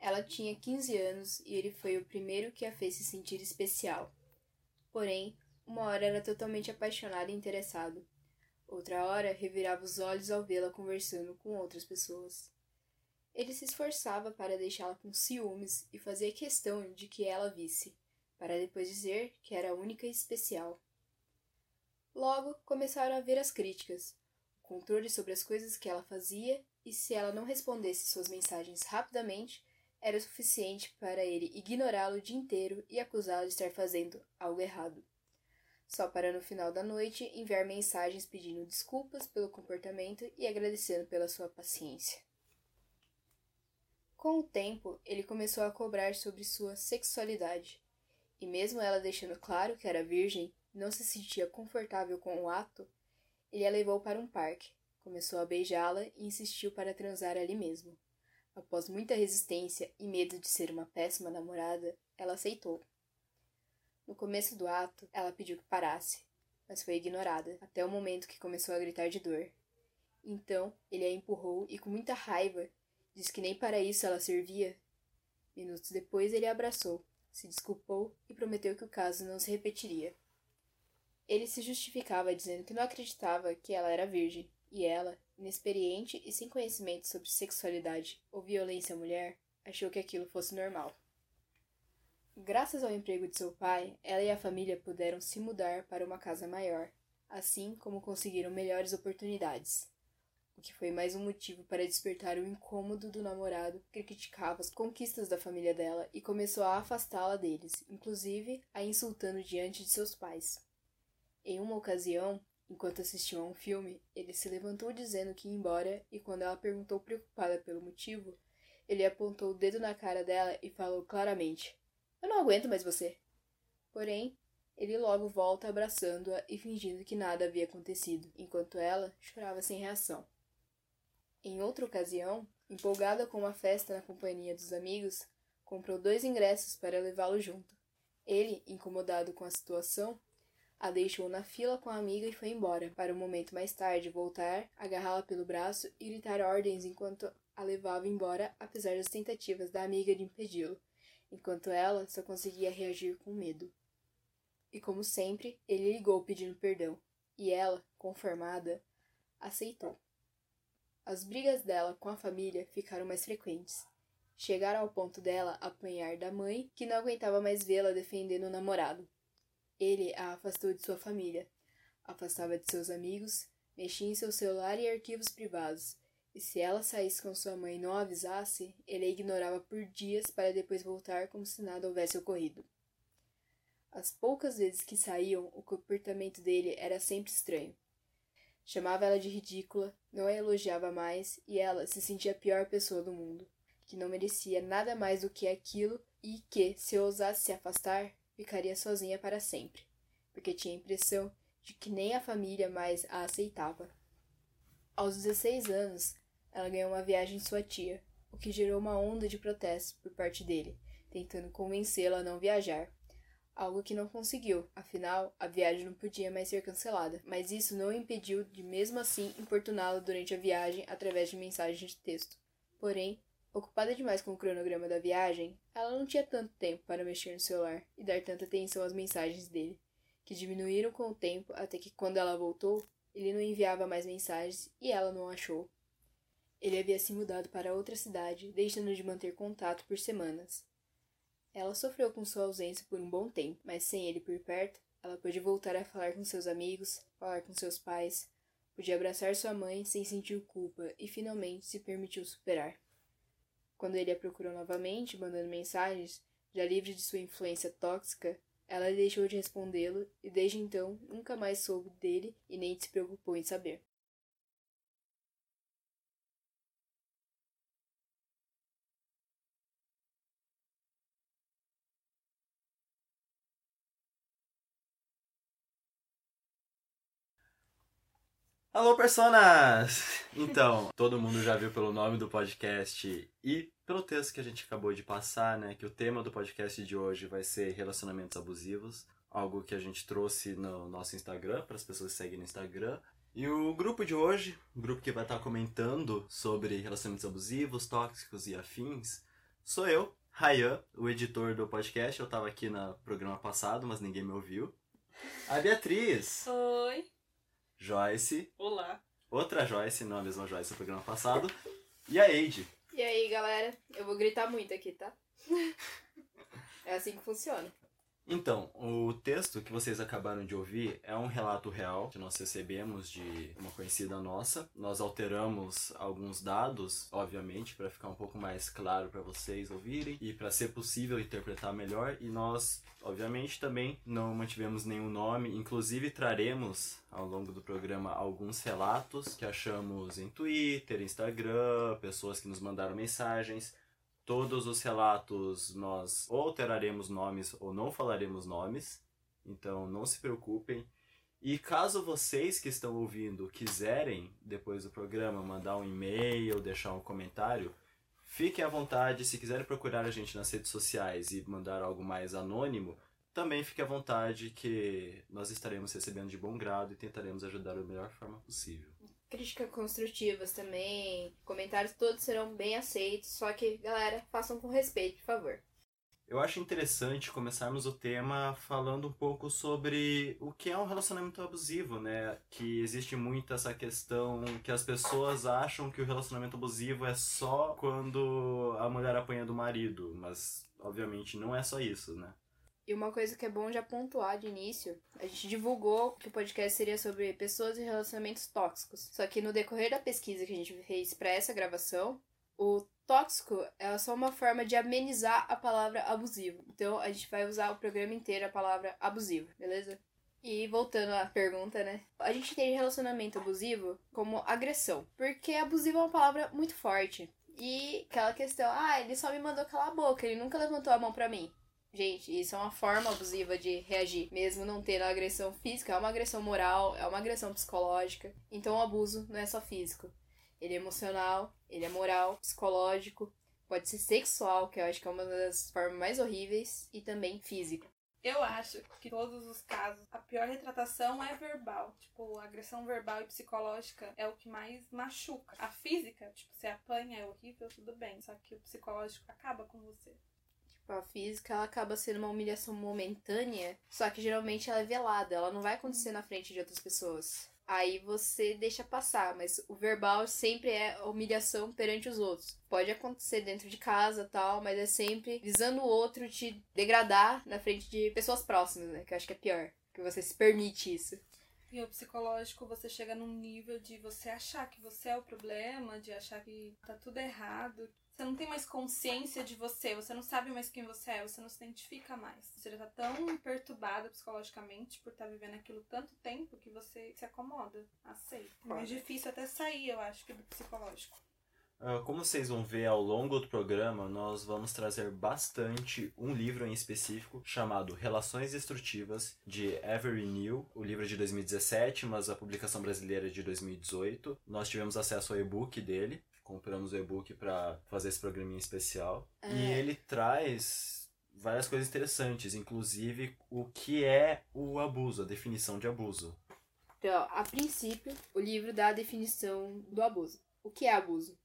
Ela tinha 15 anos e ele foi o primeiro que a fez se sentir especial. Porém, uma hora era totalmente apaixonado e interessado. Outra hora revirava os olhos ao vê-la conversando com outras pessoas. Ele se esforçava para deixá-la com ciúmes e fazia questão de que ela visse, para depois dizer que era única e especial. Logo começaram a vir as críticas, o controle sobre as coisas que ela fazia e se ela não respondesse suas mensagens rapidamente, era suficiente para ele ignorá-lo o dia inteiro e acusá-lo de estar fazendo algo errado. Só para no final da noite enviar mensagens pedindo desculpas pelo comportamento e agradecendo pela sua paciência. Com o tempo, ele começou a cobrar sobre sua sexualidade, e mesmo ela deixando claro que era virgem e não se sentia confortável com o ato, ele a levou para um parque, começou a beijá-la e insistiu para transar ali mesmo. Após muita resistência e medo de ser uma péssima namorada, ela aceitou. No começo do ato, ela pediu que parasse, mas foi ignorada, até o momento que começou a gritar de dor. Então, ele a empurrou e, com muita raiva, disse que nem para isso ela servia. Minutos depois, ele a abraçou, se desculpou e prometeu que o caso não se repetiria. Ele se justificava dizendo que não acreditava que ela era virgem, e ela, inexperiente e sem conhecimento sobre sexualidade ou violência à mulher, achou que aquilo fosse normal. Graças ao emprego de seu pai, ela e a família puderam se mudar para uma casa maior, assim como conseguiram melhores oportunidades. O que foi mais um motivo para despertar o incômodo do namorado que criticava as conquistas da família dela e começou a afastá-la deles, inclusive a insultando diante de seus pais. Em uma ocasião, Enquanto assistiam a um filme, ele se levantou dizendo que ia embora e quando ela perguntou preocupada pelo motivo, ele apontou o dedo na cara dela e falou claramente: Eu não aguento mais você. Porém, ele logo volta abraçando-a e fingindo que nada havia acontecido, enquanto ela chorava sem reação. Em outra ocasião, empolgada com uma festa na companhia dos amigos, comprou dois ingressos para levá-lo junto. Ele, incomodado com a situação, a deixou na fila com a amiga e foi embora, para um momento mais tarde voltar, agarrá-la pelo braço e gritar ordens enquanto a levava embora, apesar das tentativas da amiga de impedi-lo, enquanto ela só conseguia reagir com medo. E como sempre, ele ligou pedindo perdão, e ela, conformada, aceitou. As brigas dela com a família ficaram mais frequentes. Chegaram ao ponto dela apanhar da mãe, que não aguentava mais vê-la defendendo o namorado. Ele a afastou de sua família, afastava de seus amigos, mexia em seu celular e arquivos privados, e se ela saísse com sua mãe e não avisasse, ele a ignorava por dias para depois voltar como se nada houvesse ocorrido. As poucas vezes que saíam, o comportamento dele era sempre estranho. Chamava ela de ridícula, não a elogiava mais e ela se sentia a pior pessoa do mundo, que não merecia nada mais do que aquilo e que, se ousasse se afastar, ficaria sozinha para sempre, porque tinha a impressão de que nem a família mais a aceitava. Aos 16 anos, ela ganhou uma viagem em sua tia, o que gerou uma onda de protestos por parte dele, tentando convencê-la a não viajar. Algo que não conseguiu, afinal, a viagem não podia mais ser cancelada, mas isso não impediu de mesmo assim importuná-la durante a viagem através de mensagens de texto. Porém, Ocupada demais com o cronograma da viagem, ela não tinha tanto tempo para mexer no celular e dar tanta atenção às mensagens dele, que diminuíram com o tempo até que, quando ela voltou, ele não enviava mais mensagens e ela não achou. Ele havia se mudado para outra cidade, deixando de manter contato por semanas. Ela sofreu com sua ausência por um bom tempo, mas sem ele por perto, ela pôde voltar a falar com seus amigos, falar com seus pais, podia abraçar sua mãe sem sentir culpa e finalmente se permitiu superar. Quando ele a procurou novamente, mandando mensagens, já livre de sua influência tóxica, ela deixou de respondê-lo e desde então nunca mais soube dele e nem se preocupou em saber. Alô, personas! Então, todo mundo já viu pelo nome do podcast e pelo texto que a gente acabou de passar, né, que o tema do podcast de hoje vai ser relacionamentos abusivos, algo que a gente trouxe no nosso Instagram, para as pessoas que seguem no Instagram. E o grupo de hoje, o grupo que vai estar comentando sobre relacionamentos abusivos, tóxicos e afins, sou eu, Rayan, o editor do podcast. Eu tava aqui no programa passado, mas ninguém me ouviu. A Beatriz, Oi. Joyce, Olá. outra Joyce, não a mesma Joyce do programa passado, e a Eide. E aí, galera? Eu vou gritar muito aqui, tá? é assim que funciona. Então, o texto que vocês acabaram de ouvir é um relato real que nós recebemos de uma conhecida nossa. Nós alteramos alguns dados, obviamente, para ficar um pouco mais claro para vocês ouvirem e para ser possível interpretar melhor. E nós, obviamente, também não mantivemos nenhum nome. Inclusive, traremos ao longo do programa alguns relatos que achamos em Twitter, Instagram, pessoas que nos mandaram mensagens. Todos os relatos nós alteraremos nomes ou não falaremos nomes, então não se preocupem. E caso vocês que estão ouvindo quiserem, depois do programa, mandar um e-mail, deixar um comentário, fiquem à vontade. Se quiserem procurar a gente nas redes sociais e mandar algo mais anônimo, também fique à vontade que nós estaremos recebendo de bom grado e tentaremos ajudar da melhor forma possível. Críticas construtivas também, comentários todos serão bem aceitos, só que, galera, façam com respeito, por favor. Eu acho interessante começarmos o tema falando um pouco sobre o que é um relacionamento abusivo, né? Que existe muito essa questão que as pessoas acham que o relacionamento abusivo é só quando a mulher apanha do marido, mas obviamente não é só isso, né? E uma coisa que é bom já pontuar de início, a gente divulgou que o podcast seria sobre pessoas e relacionamentos tóxicos. Só que no decorrer da pesquisa que a gente fez para essa gravação, o tóxico é só uma forma de amenizar a palavra abusivo. Então a gente vai usar o programa inteiro a palavra abusivo, beleza? E voltando à pergunta, né? A gente entende relacionamento abusivo como agressão. Porque abusivo é uma palavra muito forte. E aquela questão, ah, ele só me mandou calar a boca, ele nunca levantou a mão pra mim. Gente, isso é uma forma abusiva de reagir, mesmo não tendo agressão física, é uma agressão moral, é uma agressão psicológica. Então o abuso não é só físico. Ele é emocional, ele é moral, psicológico, pode ser sexual, que eu acho que é uma das formas mais horríveis, e também físico. Eu acho que todos os casos, a pior retratação é verbal. Tipo, agressão verbal e psicológica é o que mais machuca. A física, tipo, você apanha, é horrível, tudo bem. Só que o psicológico acaba com você. A física ela acaba sendo uma humilhação momentânea, só que geralmente ela é velada, ela não vai acontecer na frente de outras pessoas. Aí você deixa passar, mas o verbal sempre é humilhação perante os outros. Pode acontecer dentro de casa tal, mas é sempre visando o outro te degradar na frente de pessoas próximas, né? Que eu acho que é pior. Que você se permite isso. E o psicológico, você chega num nível de você achar que você é o problema, de achar que tá tudo errado. Você não tem mais consciência de você, você não sabe mais quem você é, você não se identifica mais. Você já tá tão perturbado psicologicamente por estar tá vivendo aquilo tanto tempo que você se acomoda, aceita. É mais difícil até sair, eu acho, que do psicológico. Uh, como vocês vão ver ao longo do programa, nós vamos trazer bastante um livro em específico chamado Relações Destrutivas, de Avery New. O livro é de 2017, mas a publicação brasileira é de 2018. Nós tivemos acesso ao e-book dele, compramos o e-book para fazer esse programinha especial. É. E ele traz várias coisas interessantes, inclusive o que é o abuso, a definição de abuso. Então, a princípio, o livro dá a definição do abuso. O que é abuso?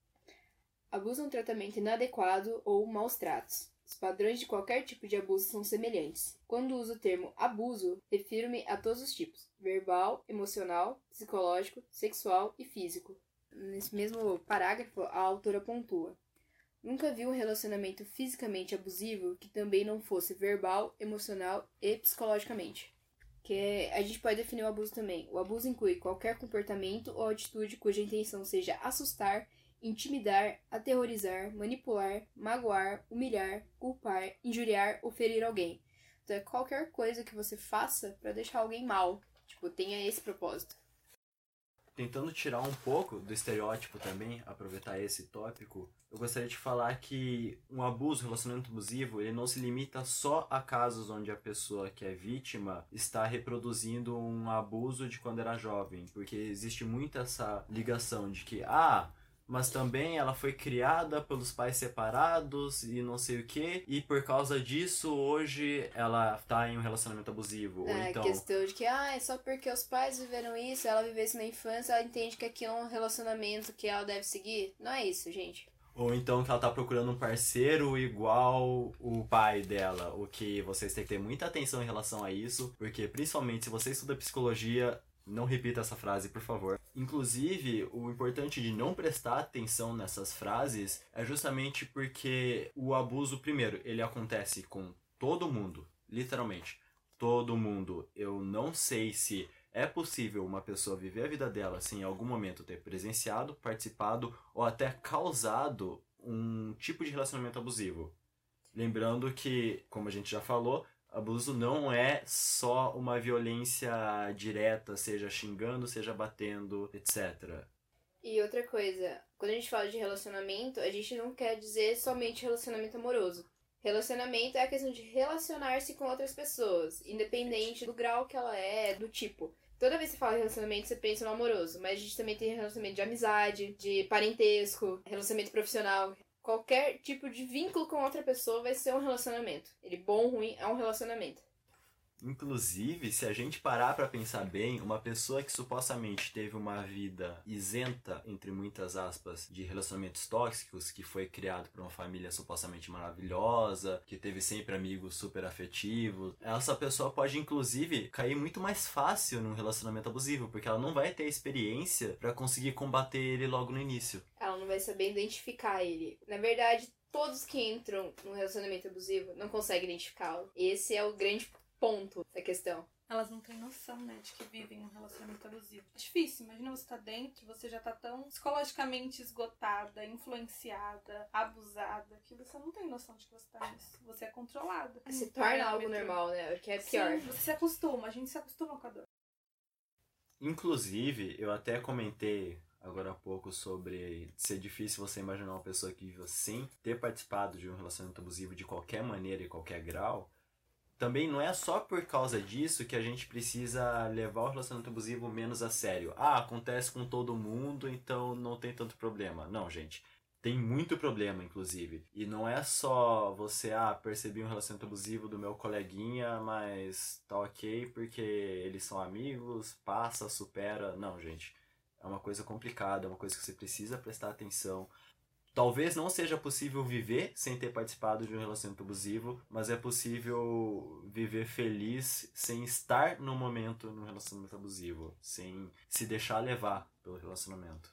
Abuso é um tratamento inadequado ou maus tratos. Os padrões de qualquer tipo de abuso são semelhantes. Quando uso o termo abuso, refiro-me a todos os tipos: verbal, emocional, psicológico, sexual e físico. Nesse mesmo parágrafo, a autora pontua: Nunca vi um relacionamento fisicamente abusivo que também não fosse verbal, emocional e psicologicamente. Que a gente pode definir o abuso também. O abuso inclui qualquer comportamento ou atitude cuja intenção seja assustar, intimidar, aterrorizar, manipular, magoar, humilhar, culpar, injuriar ou ferir alguém. Então é qualquer coisa que você faça para deixar alguém mal. Tipo, tenha esse propósito. Tentando tirar um pouco do estereótipo também, aproveitar esse tópico, eu gostaria de falar que um abuso, um relacionamento abusivo, ele não se limita só a casos onde a pessoa que é vítima está reproduzindo um abuso de quando era jovem, porque existe muito essa ligação de que, ah, mas também ela foi criada pelos pais separados e não sei o que, e por causa disso hoje ela tá em um relacionamento abusivo. Ou É, então, questão de que, ah, é só porque os pais viveram isso, ela viveu isso na infância, ela entende que aquilo é um relacionamento que ela deve seguir. Não é isso, gente. Ou então que ela tá procurando um parceiro igual o pai dela. O que vocês têm que ter muita atenção em relação a isso, porque principalmente se você estuda psicologia, não repita essa frase, por favor. Inclusive, o importante de não prestar atenção nessas frases é justamente porque o abuso, primeiro, ele acontece com todo mundo, literalmente. Todo mundo. Eu não sei se é possível uma pessoa viver a vida dela sem em algum momento ter presenciado, participado ou até causado um tipo de relacionamento abusivo. Lembrando que, como a gente já falou, abuso não é só uma violência direta, seja xingando, seja batendo, etc. E outra coisa, quando a gente fala de relacionamento, a gente não quer dizer somente relacionamento amoroso. Relacionamento é a questão de relacionar-se com outras pessoas, independente do grau que ela é, do tipo. Toda vez que você fala relacionamento, você pensa no amoroso, mas a gente também tem relacionamento de amizade, de parentesco, relacionamento profissional. Qualquer tipo de vínculo com outra pessoa vai ser um relacionamento. Ele bom ou ruim é um relacionamento. Inclusive, se a gente parar para pensar bem, uma pessoa que supostamente teve uma vida isenta, entre muitas aspas, de relacionamentos tóxicos, que foi criado por uma família supostamente maravilhosa, que teve sempre amigos super afetivos, essa pessoa pode inclusive cair muito mais fácil num relacionamento abusivo, porque ela não vai ter experiência para conseguir combater ele logo no início. Ela não vai saber identificar ele. Na verdade, todos que entram num relacionamento abusivo não conseguem identificá-lo. Esse é o grande ponto da questão. Elas não têm noção, né, de que vivem um relacionamento abusivo. É difícil, imagina você tá dentro, você já tá tão psicologicamente esgotada, influenciada, abusada, que você não tem noção de que você tá nisso. Você é controlada. Se torna algo normal, né? O que é pior. Sim, você se acostuma, a gente se acostuma com a dor. Inclusive, eu até comentei agora há pouco sobre ser difícil você imaginar uma pessoa que vive sem ter participado de um relacionamento abusivo de qualquer maneira e qualquer grau também não é só por causa disso que a gente precisa levar o relacionamento abusivo menos a sério. Ah, acontece com todo mundo, então não tem tanto problema. Não, gente. Tem muito problema, inclusive. E não é só você, ah, percebi um relacionamento abusivo do meu coleguinha, mas tá ok porque eles são amigos, passa, supera. Não, gente. É uma coisa complicada, é uma coisa que você precisa prestar atenção. Talvez não seja possível viver sem ter participado de um relacionamento abusivo, mas é possível viver feliz sem estar no momento no relacionamento abusivo, sem se deixar levar pelo relacionamento.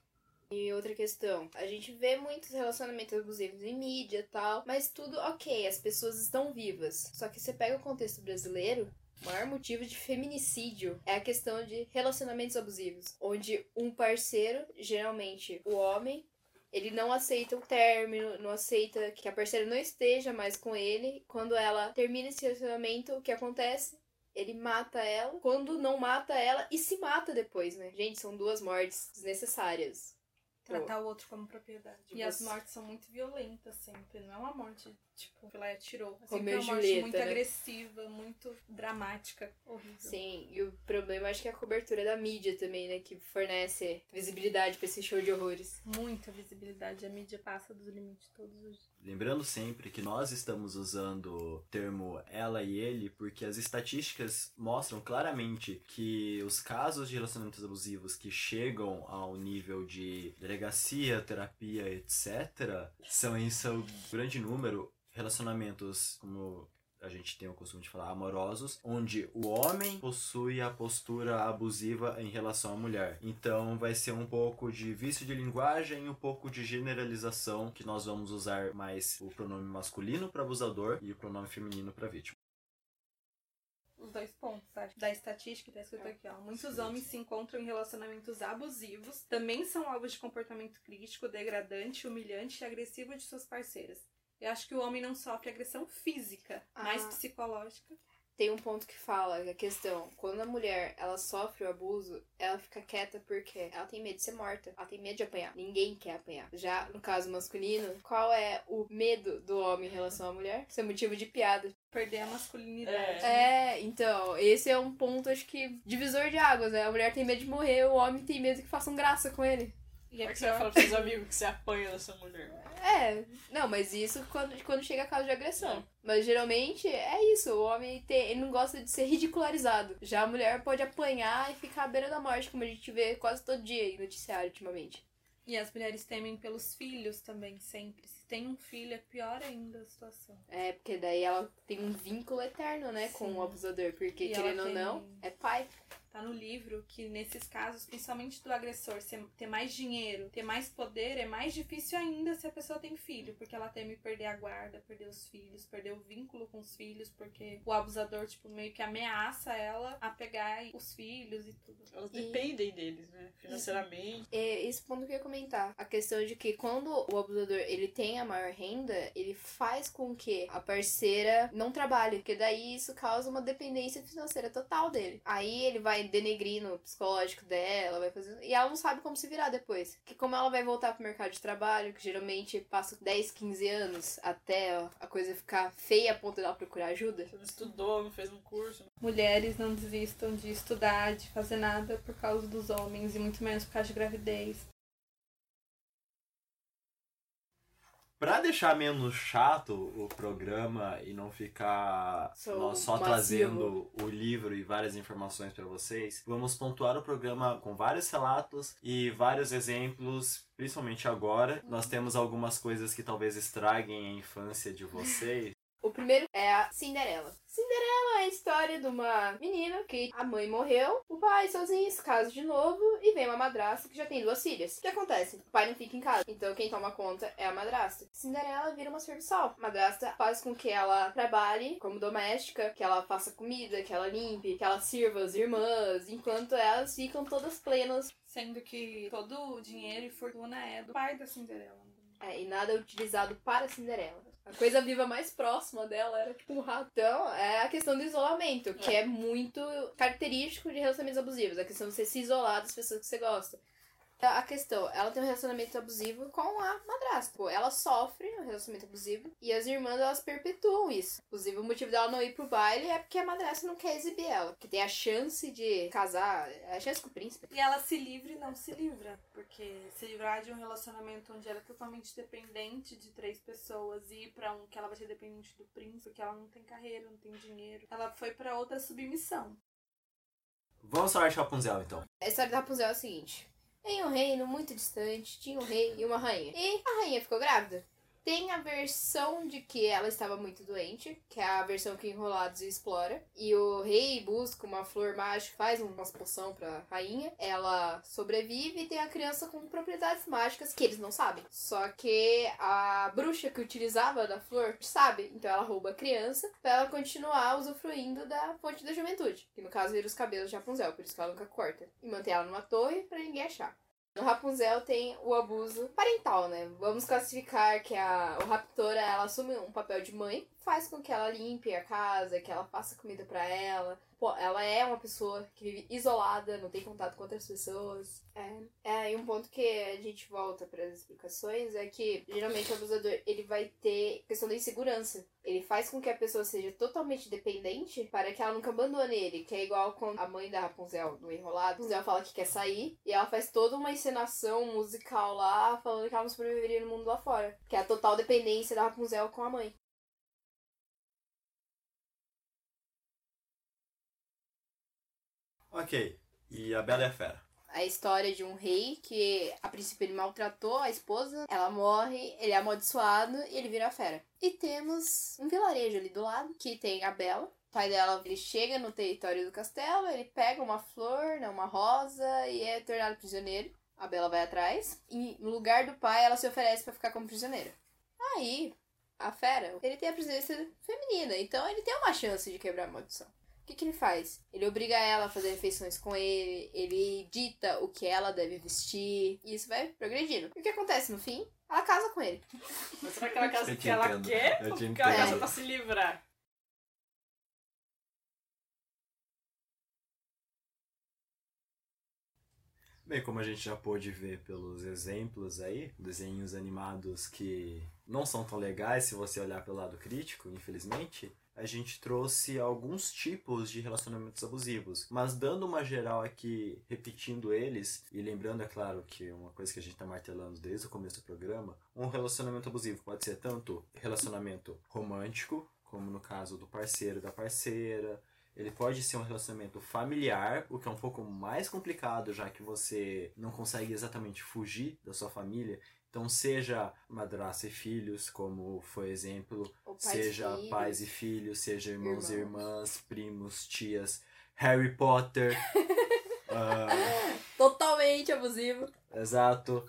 E outra questão, a gente vê muitos relacionamentos abusivos em mídia e tal, mas tudo ok, as pessoas estão vivas. Só que você pega o contexto brasileiro, o maior motivo de feminicídio é a questão de relacionamentos abusivos, onde um parceiro, geralmente o homem, ele não aceita o término, não aceita que a parceira não esteja mais com ele. Quando ela termina esse relacionamento, o que acontece? Ele mata ela. Quando não mata ela, e se mata depois, né? Gente, são duas mortes desnecessárias. Tratar o outro como propriedade. E as mortes são muito violentas sempre. Não é uma morte, tipo, ela atirou. É sempre uma morte muito né? agressiva, muito dramática, horrível. Sim, e o problema acho que é a cobertura da mídia também, né? Que fornece visibilidade pra esse show de horrores. Muita visibilidade. A mídia passa dos limites todos os dias. Lembrando sempre que nós estamos usando o termo ela e ele porque as estatísticas mostram claramente que os casos de relacionamentos abusivos que chegam ao nível de delegacia, terapia, etc., são em seu grande número relacionamentos como a gente tem o costume de falar amorosos, onde o homem possui a postura abusiva em relação à mulher. Então vai ser um pouco de vício de linguagem e um pouco de generalização que nós vamos usar mais o pronome masculino para abusador e o pronome feminino para vítima os dois pontos, sabe? Da estatística que tá escrito aqui, ó. Muitos homens se encontram em relacionamentos abusivos, também são alvos de comportamento crítico, degradante, humilhante e agressivo de suas parceiras. Eu acho que o homem não sofre agressão física, ah. mais psicológica. Tem um ponto que fala a questão, quando a mulher ela sofre o abuso, ela fica quieta porque ela tem medo de ser morta, ela tem medo de apanhar. Ninguém quer apanhar. Já no caso masculino, qual é o medo do homem em relação à mulher? Isso é motivo de piada. Perder a masculinidade. É. é, então, esse é um ponto, acho que, divisor de águas, né? A mulher tem medo de morrer, o homem tem medo que façam graça com ele. E é Como é que você vai falar pros seus amigos que você apanha dessa mulher? É, não, mas isso quando, quando chega a caso de agressão. É. Mas geralmente é isso, o homem tem, ele não gosta de ser ridicularizado. Já a mulher pode apanhar e ficar à beira da morte, como a gente vê quase todo dia em noticiário ultimamente. E as mulheres temem pelos filhos também, sempre. Se tem um filho, é pior ainda a situação. É, porque daí ela tem um vínculo eterno, né, com Sim. o abusador. Porque, E querendo ou tem- não, é pai. Tá no livro que nesses casos, principalmente do agressor, ter mais dinheiro, ter mais poder, é mais difícil ainda se a pessoa tem filho, porque ela teme perder a guarda, perder os filhos, perder o vínculo com os filhos, porque o abusador, tipo, meio que ameaça ela a pegar os filhos e tudo. Elas E- dependem deles, né? Financeiramente. É esse ponto que eu ia comentar. A questão de que quando o abusador ele tem a maior renda, ele faz com que a parceira não trabalhe, porque daí isso causa uma dependência financeira total dele. Aí ele vai denegrindo o psicológico dela, vai fazendo. E ela não sabe como se virar depois. Porque como ela vai voltar pro mercado de trabalho, que geralmente passa 10, 15 anos até ó, a coisa ficar feia a ponto dela procurar ajuda. Você não estudou, não fez um curso. Mulheres não desistam de estudar, de fazer nada por causa dos homens, e muito menos por causa de gravidez. Pra deixar menos chato o programa e não ficar Só nós só trazendo o livro e várias informações pra vocês, vamos pontuar o programa com vários relatos e vários exemplos, principalmente agora. Nós temos algumas coisas que talvez estraguem a infância de vocês. O primeiro é a Cinderela. Cinderela é a história de uma menina que a mãe morreu, o pai sozinho se casa de novo e vem uma madrasta que já tem duas filhas. O que acontece? O pai não fica em casa, então quem toma conta é a madrasta. Cinderela vira uma serviçal. A madrasta faz com que ela trabalhe como doméstica, que ela faça comida, que ela limpe, que ela sirva as irmãs, enquanto elas ficam todas plenas Sendo que todo o dinheiro e fortuna é do pai da Cinderela. É, e nada é utilizado para Cinderela. A coisa viva mais próxima dela era tipo um rato. Então, é a questão do isolamento, que é muito característico de relacionamentos abusivos. A questão de você se isolar das pessoas que você gosta. A questão, ela tem um relacionamento abusivo com a madrasta. Pô, ela sofre um relacionamento abusivo e as irmãs elas perpetuam isso. Inclusive, o motivo dela não ir pro baile é porque a madrasta não quer exibir ela. Que tem a chance de casar, a chance com o príncipe. E ela se livra e não se livra. Porque se livrar de um relacionamento onde ela é totalmente dependente de três pessoas e ir pra um que ela vai ser dependente do príncipe, que ela não tem carreira, não tem dinheiro. Ela foi pra outra submissão. Vamos falar de Rapunzel então. A história da Rapunzel é a seguinte. Em um reino muito distante, tinha um rei e uma rainha. E a rainha ficou grávida. Tem a versão de que ela estava muito doente, que é a versão que Enrolados explora. E o rei busca uma flor mágica, faz uma poção pra rainha. Ela sobrevive e tem a criança com propriedades mágicas que eles não sabem. Só que a bruxa que utilizava da flor sabe, então ela rouba a criança pra ela continuar usufruindo da fonte da juventude. Que no caso vira os cabelos de Rapunzel, por isso que ela nunca corta. E mantém ela numa torre pra ninguém achar. No Rapunzel tem o abuso parental, né? Vamos classificar que a o raptora, ela assume um papel de mãe, faz com que ela limpe a casa, que ela faça comida pra ela. Pô, ela é uma pessoa que vive isolada, não tem contato com outras pessoas. É, é e um ponto que a gente volta para as explicações é que geralmente o abusador, ele vai ter questão da insegurança. Ele faz com que a pessoa seja totalmente dependente para que ela nunca abandone ele, que é igual quando a mãe da Rapunzel, no Enrolado, Rapunzel fala que quer sair e ela faz toda uma encenação musical lá, falando que ela não sobreviveria no mundo lá fora. Que é a total dependência da Rapunzel com a mãe. Ok. E a Bela e a Fera. a história de um rei que a princípio ele maltratou a esposa, ela morre, ele é amaldiçoado e ele vira fera. E temos um vilarejo ali do lado que tem a Bela. O pai dela, ele chega no território do castelo, ele pega uma flor, né, uma rosa e é tornado prisioneiro. A Bela vai atrás e no lugar do pai ela se oferece para ficar como prisioneira. Aí, a fera, ele tem a presença feminina, então ele tem uma chance de quebrar a maldição. O que, que ele faz? Ele obriga ela a fazer refeições com ele, ele dita o que ela deve vestir, e isso vai progredindo. E o que acontece no fim? Ela casa com ele. Mas será que ela casa porque ela quer ou porque ela casa pra se livrar? Bem, como a gente já pôde ver pelos exemplos aí, desenhos animados que não são tão legais se você olhar pelo lado crítico, infelizmente, a gente trouxe alguns tipos de relacionamentos abusivos. Mas dando uma geral aqui, repetindo eles, e lembrando, é claro, que uma coisa que a gente está martelando desde o começo do programa, um relacionamento abusivo pode ser tanto relacionamento romântico, como no caso do parceiro da parceira, Ele pode ser um relacionamento familiar, o que é um pouco mais complicado, já que você não consegue exatamente fugir da sua família. Então, seja madraça e filhos, como foi exemplo, seja e pais e filhos, seja irmãos e Irmãos. irmãs, primos, tias, Harry Potter. ah, Totalmente abusivo. exato.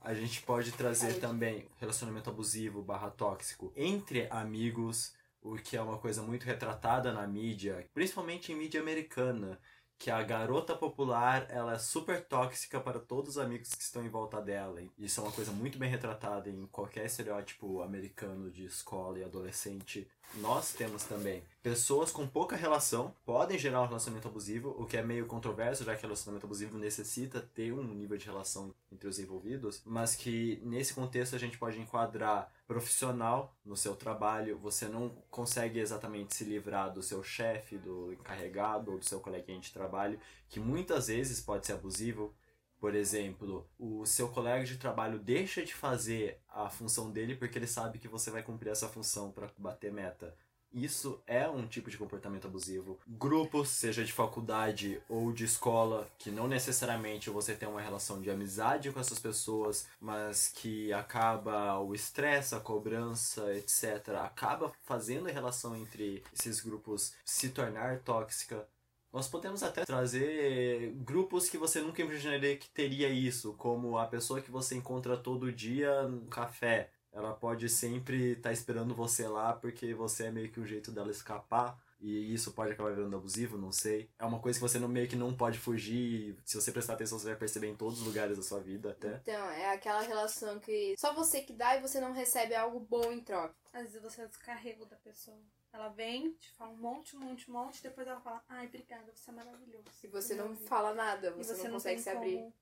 A gente pode trazer Ai. também relacionamento abusivo barra tóxico entre amigos, o que é uma coisa muito retratada na mídia, principalmente em mídia americana, que a garota popular ela é super tóxica para todos os amigos que estão em volta dela. Isso é uma coisa muito bem retratada em qualquer estereótipo americano de escola e adolescente. Nós temos também pessoas com pouca relação podem gerar um relacionamento abusivo, o que é meio controverso, já que relacionamento abusivo necessita ter um nível de relação entre os envolvidos, mas que nesse contexto a gente pode enquadrar profissional no seu trabalho, você não consegue exatamente se livrar do seu chefe, do encarregado ou do seu coleguinha de trabalho, que muitas vezes pode ser abusivo. Por exemplo, o seu colega de trabalho deixa de fazer a função dele porque ele sabe que você vai cumprir essa função para bater meta. Isso é um tipo de comportamento abusivo. Grupos, seja de faculdade ou de escola, que não necessariamente você tem uma relação de amizade com essas pessoas, mas que acaba o estresse, a cobrança, etc., acaba fazendo a relação entre esses grupos se tornar tóxica. Nós podemos até trazer grupos que você nunca imaginaria que teria isso, como a pessoa que você encontra todo dia no café. Ela pode sempre estar esperando você lá porque você é meio que um jeito dela escapar. E isso pode acabar virando abusivo, não sei. É uma coisa que você não, meio que não pode fugir. Se você prestar atenção, você vai perceber em todos os lugares da sua vida até. Então, é aquela relação que só você que dá e você não recebe algo bom em troca. Às vezes você é o descarrego da pessoa. Ela vem, te fala um monte, um monte, um monte, depois ela fala, ai, obrigada, você é maravilhoso. E você não fala nada, E você, não, não consegue se abrir.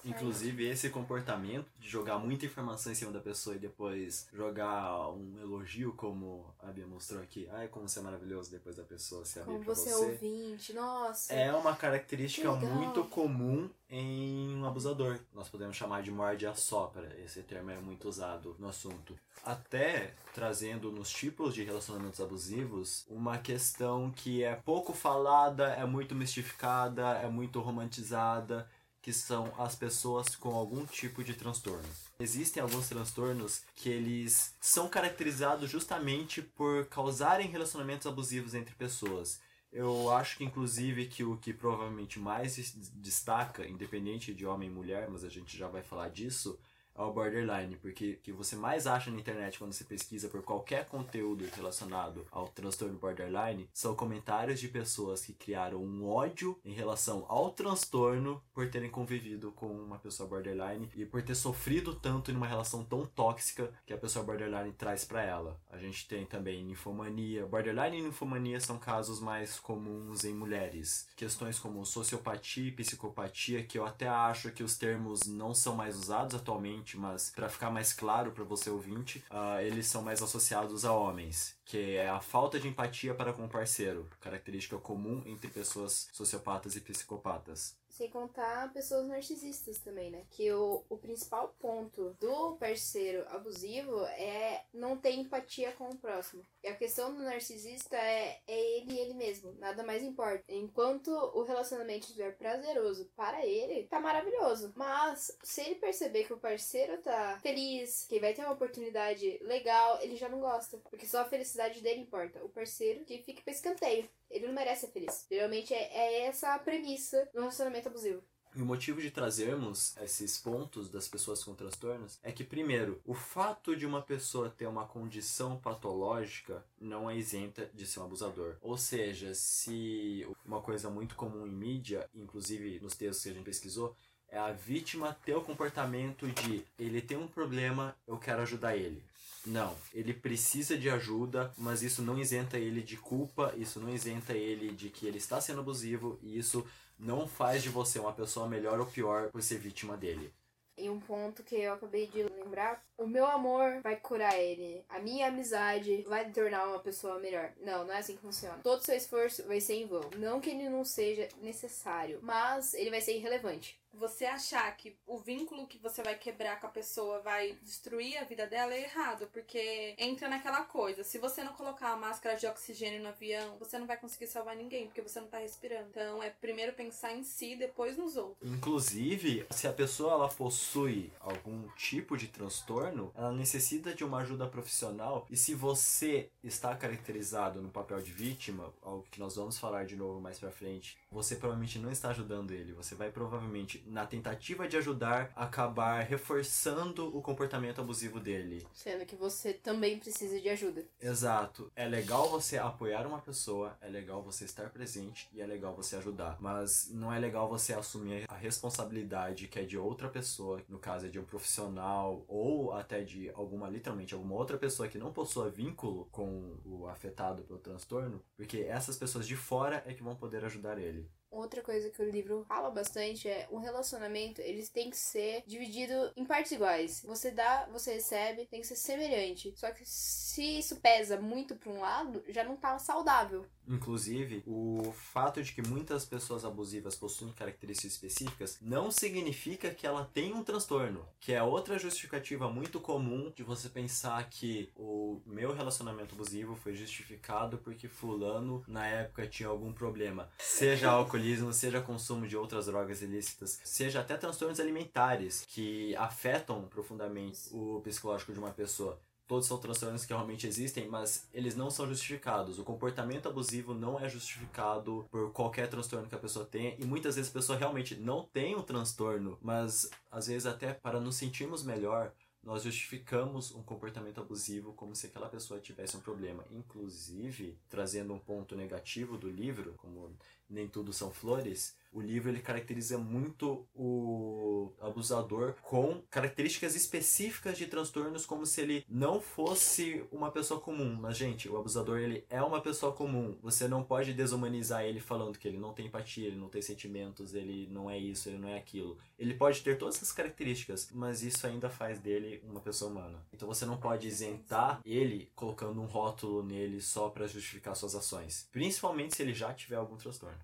Como Inclusive, esse comportamento de jogar muita informação em cima da pessoa e depois jogar um elogio, como a Bia mostrou aqui. Ai, como você é maravilhoso depois da pessoa se abrir Como pra você você. é ouvinte, nossa. É uma característica muito comum em um abusador. Nós podemos chamar de morde a sopra. Esse termo é muito usado no assunto. Até trazendo nos tipos de relacionamentos abusivos uma questão que é pouco falada, é muito mistificada, é muito romantizada, que são as pessoas com algum tipo de transtorno. Existem alguns transtornos que eles são caracterizados justamente por causarem relacionamentos abusivos entre pessoas. Eu acho que inclusive que o que provavelmente mais destaca, independente de homem e mulher, mas a gente já vai falar disso, é o borderline, porque o que você mais acha na internet quando você pesquisa por qualquer conteúdo relacionado ao transtorno borderline são comentários de pessoas que criaram um ódio em relação ao transtorno por terem convivido com uma pessoa borderline e por ter sofrido tanto em uma relação tão tóxica que a pessoa borderline traz pra ela. A gente tem também ninfomania. Borderline e ninfomania são casos mais comuns em mulheres. Questões como sociopatia e psicopatia, que eu até acho que os termos não são mais usados atualmente, mas para ficar mais claro para você ouvinte, ah, eles são mais associados a homens, que é a falta de empatia para com o parceiro, característica comum entre pessoas sociopatas e psicopatas. Sem contar pessoas narcisistas também, né? Que o, o principal ponto do parceiro abusivo é não ter empatia com o próximo. E a questão do narcisista é, é ele ele mesmo. Nada mais importa. Enquanto o relacionamento estiver prazeroso para ele, tá maravilhoso. Mas se ele perceber que o parceiro tá feliz, que vai ter uma oportunidade legal, ele já não gosta. Porque só a felicidade dele importa. O parceiro que fica pra escanteio. Ele não merece ser feliz. Geralmente é, é essa a premissa do relacionamento abusivo. E o motivo de trazermos esses pontos das pessoas com transtornos é que, primeiro, o fato de uma pessoa ter uma condição patológica não é isenta de ser um abusador. Ou seja, se uma coisa muito comum em mídia, inclusive nos textos que a gente pesquisou, é a vítima ter o comportamento de ele tem um problema, eu quero ajudar ele. Não, ele precisa de ajuda, mas isso não isenta ele de culpa, isso não isenta ele de que ele está sendo abusivo e isso não faz de você uma pessoa melhor ou pior por ser vítima dele. E um ponto que eu acabei de lembrar o meu amor vai curar ele, a minha amizade vai tornar uma pessoa melhor. Não, não é assim que funciona. Todo seu esforço vai ser em vão. Não que ele não seja necessário, mas ele vai ser irrelevante. Você achar que o vínculo que você vai quebrar com a pessoa vai destruir a vida dela é errado, porque entra naquela coisa. Se você não colocar a máscara de oxigênio no avião, você não vai conseguir salvar ninguém, porque você não tá respirando. Então é primeiro pensar em si, depois nos outros. Inclusive, se a pessoa ela possui algum tipo de transtorno, ela necessita de uma ajuda profissional. E se você está caracterizado no papel de vítima, algo que nós vamos falar de novo mais pra frente, você provavelmente não está ajudando ele. Você vai provavelmente, na tentativa de ajudar, acabar reforçando o comportamento abusivo dele. Sendo que você também precisa de ajuda. Exato. É legal você apoiar uma pessoa, é legal você estar presente e é legal você ajudar. Mas não é legal você assumir a responsabilidade que é de outra pessoa, no caso é de um profissional ou até de alguma, literalmente, alguma outra pessoa que não possua vínculo com o afetado pelo transtorno, porque essas pessoas de fora é que vão poder ajudar ele. Outra coisa que o livro fala bastante é um relacionamento, eles têm que ser dividido em partes iguais. Você dá, você recebe, tem que ser semelhante. Só que se isso pesa muito para um lado, já não tá saudável. Inclusive, o fato de que muitas pessoas abusivas possuem características específicas não significa que ela tem um transtorno, que é outra justificativa muito comum de você pensar que o meu relacionamento abusivo foi justificado porque fulano na época tinha algum problema, seja alcoolismo, seja consumo de outras drogas ilícitas, seja até transtornos alimentares que afetam profundamente o psicológico de uma pessoa todos são transtornos que realmente existem, mas eles não são justificados. O comportamento abusivo não é justificado por qualquer transtorno que a pessoa tenha, e muitas vezes a pessoa realmente não tem um transtorno, mas às vezes até para nos sentirmos melhor, nós justificamos um comportamento abusivo como se aquela pessoa tivesse um problema. Inclusive, trazendo um ponto negativo do livro, como nem tudo são flores, o livro ele caracteriza muito o abusador com características específicas de transtornos como se ele não fosse uma pessoa comum. Mas gente, o abusador ele é uma pessoa comum. Você não pode desumanizar ele falando que ele não tem empatia, ele não tem sentimentos, ele não é isso, ele não é aquilo. Ele pode ter todas essas características, mas isso ainda faz dele uma pessoa humana. Então você não pode isentar ele colocando um rótulo nele só para justificar suas ações, principalmente se ele já tiver algum transtorno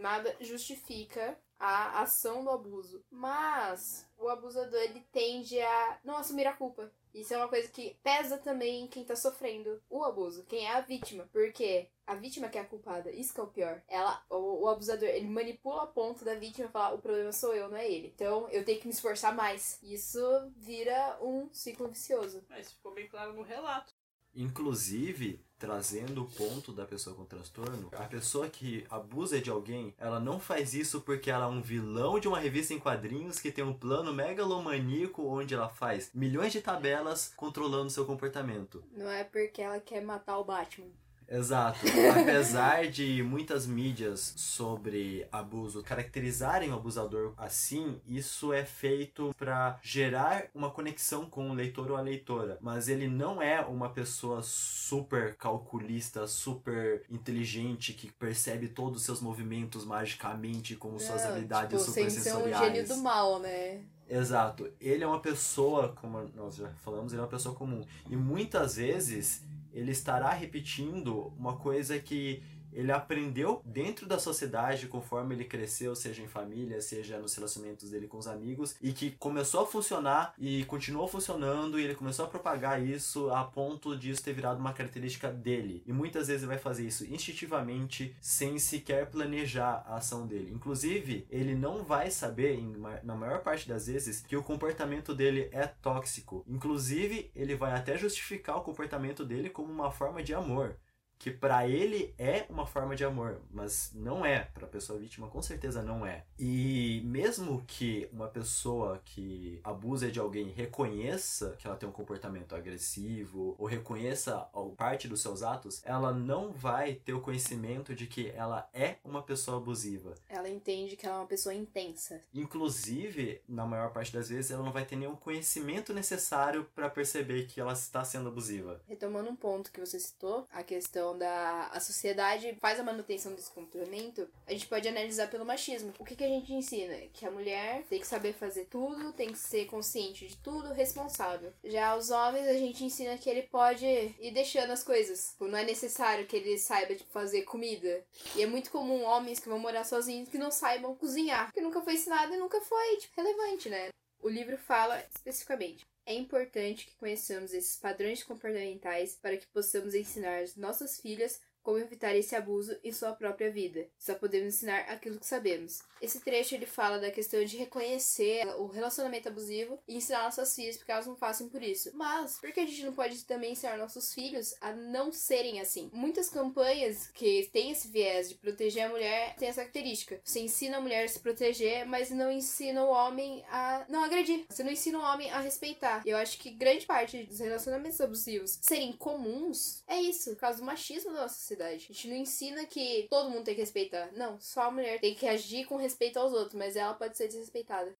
nada justifica a ação do abuso. Mas o abusador ele tende a não assumir a culpa. Isso é uma coisa que pesa também em quem tá sofrendo o abuso, quem é a vítima. Porque a vítima que é a culpada, isso que é o pior. Ela, o, o abusador, ele manipula a ponto da vítima e fala: o problema sou eu, não é ele. Então eu tenho que me esforçar mais. Isso vira um ciclo vicioso. Mas ficou bem claro no relato. Inclusive, trazendo o ponto da pessoa com transtorno, a pessoa que abusa de alguém, ela não faz isso porque ela é um vilão de uma revista em quadrinhos que tem um plano megalomaníaco onde ela faz milhões de tabelas controlando seu comportamento. Não é porque ela quer matar o Batman. Exato. Apesar de muitas mídias sobre abuso caracterizarem o abusador assim, isso é feito para gerar uma conexão com o leitor ou a leitora. Mas ele não é uma pessoa super calculista, super inteligente que percebe todos os seus movimentos magicamente com suas Não, habilidades tipo, super sem ser um sensoriais. gênio do mal, né? Exato. Ele é uma pessoa, como nós já falamos, ele é uma pessoa comum. E muitas vezes ele estará repetindo uma coisa que ele aprendeu dentro da sociedade conforme ele cresceu, seja em família, seja nos relacionamentos dele com os amigos, e que começou a funcionar e continuou funcionando, e ele começou a propagar isso a ponto de isso ter virado uma característica dele. E muitas vezes ele vai fazer isso instintivamente, sem sequer planejar a ação dele. Inclusive, ele não vai saber, na maior parte das vezes, que o comportamento dele é tóxico. Inclusive, ele vai até justificar o comportamento dele como uma forma de amor que pra ele é uma forma de amor, mas não é para pessoa vítima, com certeza não é. E mesmo que uma pessoa que abusa de alguém reconheça que ela tem um comportamento agressivo ou reconheça parte dos seus atos, ela não vai ter o conhecimento de que ela é uma pessoa abusiva. Ela entende que ela é uma pessoa intensa. Inclusive, na maior parte das vezes, ela não vai ter nenhum conhecimento necessário para perceber que ela está sendo abusiva. Retomando um ponto que você citou, a questão questão da a sociedade faz a manutenção desse comportamento, a gente pode analisar pelo machismo. O que, que a gente ensina? Que a mulher tem que saber fazer tudo, tem que ser consciente de tudo, responsável. Já os homens, a gente ensina que ele pode ir deixando as coisas. Tipo, não é necessário que ele saiba tipo, fazer comida. E é muito comum homens que vão morar sozinhos que não saibam cozinhar, que nunca foi ensinado e nunca foi tipo, relevante, né? O livro fala especificamente é importante que conheçamos esses padrões comportamentais para que possamos ensinar as nossas filhas como evitar esse abuso em sua própria vida. Só podemos ensinar aquilo que sabemos. Esse trecho ele fala da questão de reconhecer o relacionamento abusivo e ensinar nossas filhas para que elas não façam por isso. Mas por que a gente não pode também ensinar nossos filhos a não serem assim? Muitas campanhas que têm esse viés de proteger a mulher têm essa característica. Você ensina a mulher a se proteger, mas não ensina o homem a não agredir. Você não ensina o homem a respeitar. Eu acho que grande parte dos relacionamentos abusivos serem comuns é isso, por causa do machismo da nossa sociedade. A gente não ensina que todo mundo tem que respeitar. Não, só a mulher tem que agir com respeito aos outros, mas ela pode ser desrespeitada.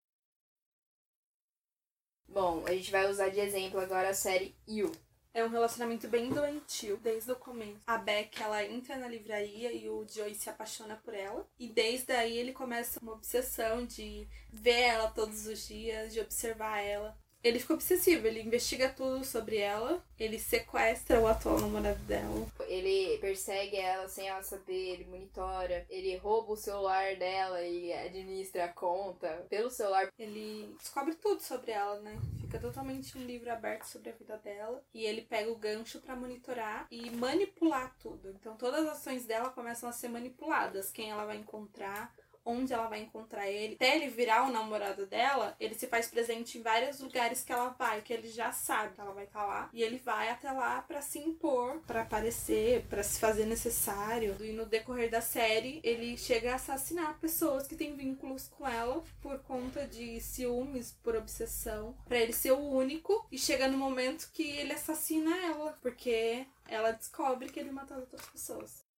Bom, a gente vai usar de exemplo agora a série You. É um relacionamento bem doentio, desde o começo. A Beck, ela entra na livraria e o Joey se apaixona por ela. E desde aí ele começa uma obsessão de ver ela todos os dias, de observar ela. Ele fica obsessivo, ele investiga tudo sobre ela, ele sequestra o atual namorado dela. Ele persegue ela sem ela saber, ele monitora, ele rouba o celular dela e administra a conta pelo celular. Ele descobre tudo sobre ela, né? Fica totalmente um livro aberto sobre a vida dela. E ele pega o gancho para monitorar e manipular tudo. Então todas as ações dela começam a ser manipuladas. Quem ela vai encontrar, onde ela vai encontrar ele. Até ele virar o namorado dela, ele se faz presente em vários lugares que ela vai, que ele já sabe que ela vai estar tá lá. E ele vai até lá para se impor, para aparecer, para se fazer necessário. E no decorrer da série, ele chega a assassinar pessoas que têm vínculos com ela por conta de ciúmes, por obsessão, para ele ser o único. E chega no momento que ele assassina ela, porque ela descobre que ele matou outras pessoas.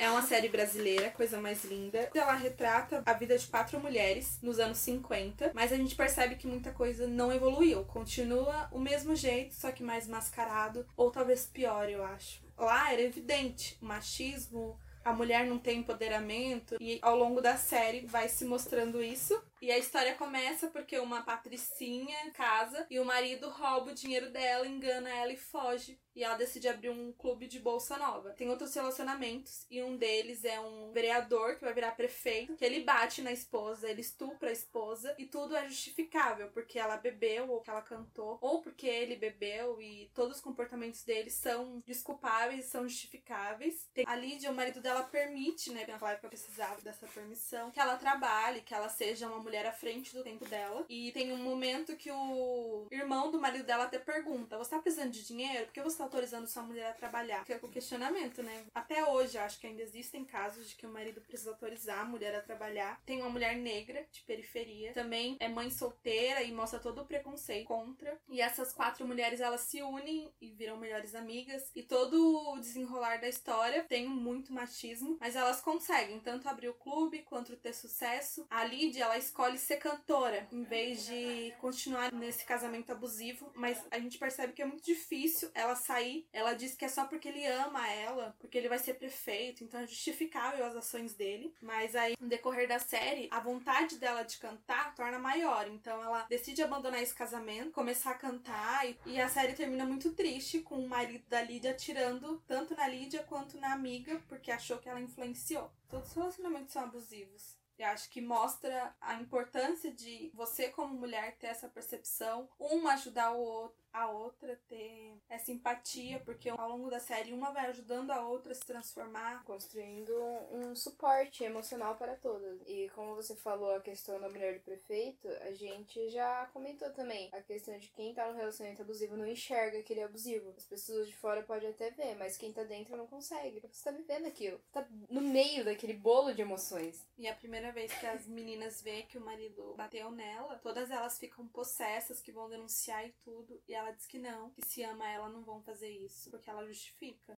É uma série brasileira, coisa mais linda. Ela retrata a vida de quatro mulheres nos anos 50, mas a gente percebe que muita coisa não evoluiu. Continua o mesmo jeito, só que mais mascarado, ou talvez pior, eu acho. Lá era evidente o machismo, a mulher não tem empoderamento, e ao longo da série vai se mostrando isso. E a história começa porque uma patricinha casa e o marido rouba o dinheiro dela, engana ela e foge. E ela decide abrir um clube de bolsa nova. Tem outros relacionamentos e um deles é um vereador que vai virar prefeito, que ele bate na esposa, ele estupra a esposa e tudo é justificável porque ela bebeu ou que ela cantou ou porque ele bebeu e todos os comportamentos dele são desculpáveis, são justificáveis. Tem, a Lídia, o marido dela permite, né, naquela época precisava dessa permissão, que ela trabalhe, que ela seja uma mulher à frente do tempo dela. E tem um momento que o irmão do marido dela até pergunta: Você tá precisando de dinheiro? Por que você tá autorizando sua mulher a trabalhar? Fica com questionamento, né? Até hoje, acho que ainda existem casos de que o marido precisa autorizar a mulher a trabalhar. Tem uma mulher negra de periferia, também é mãe solteira e mostra todo o preconceito contra. E essas quatro mulheres elas se unem e viram melhores amigas. E todo o desenrolar da história tem muito machismo, mas elas conseguem tanto abrir o clube quanto ter sucesso. A Lídia, ela escolhe escolhe ser cantora em vez de continuar nesse casamento abusivo, mas a gente percebe que é muito difícil ela sair. Ela diz que é só porque ele ama ela, porque ele vai ser prefeito, então é justificável as ações dele, mas aí no decorrer da série, a vontade dela de cantar torna maior, então ela decide abandonar esse casamento, começar a cantar e, e a série termina muito triste com o marido da Lídia atirando tanto na Lídia quanto na amiga, porque achou que ela influenciou. Todos os relacionamentos são abusivos. Eu acho que mostra a importância de você, como mulher, ter essa percepção, uma ajudar o outro, a outra ter essa empatia, porque ao longo da série uma vai ajudando a outra a se transformar. Construindo um suporte emocional para todas. E como você falou a questão da mulher do prefeito, a gente já comentou também a questão de quem tá no relacionamento abusivo não enxerga que ele é abusivo. As pessoas de fora podem até ver, mas quem tá dentro não consegue. Porque você tá vivendo aquilo. Você tá no meio daquele bolo de emoções. E a primeira vez que as meninas vê que o marido bateu nela, todas elas ficam possessas, que vão denunciar e tudo. E ela diz que não, que se ama ela não vão fazer isso, porque ela justifica.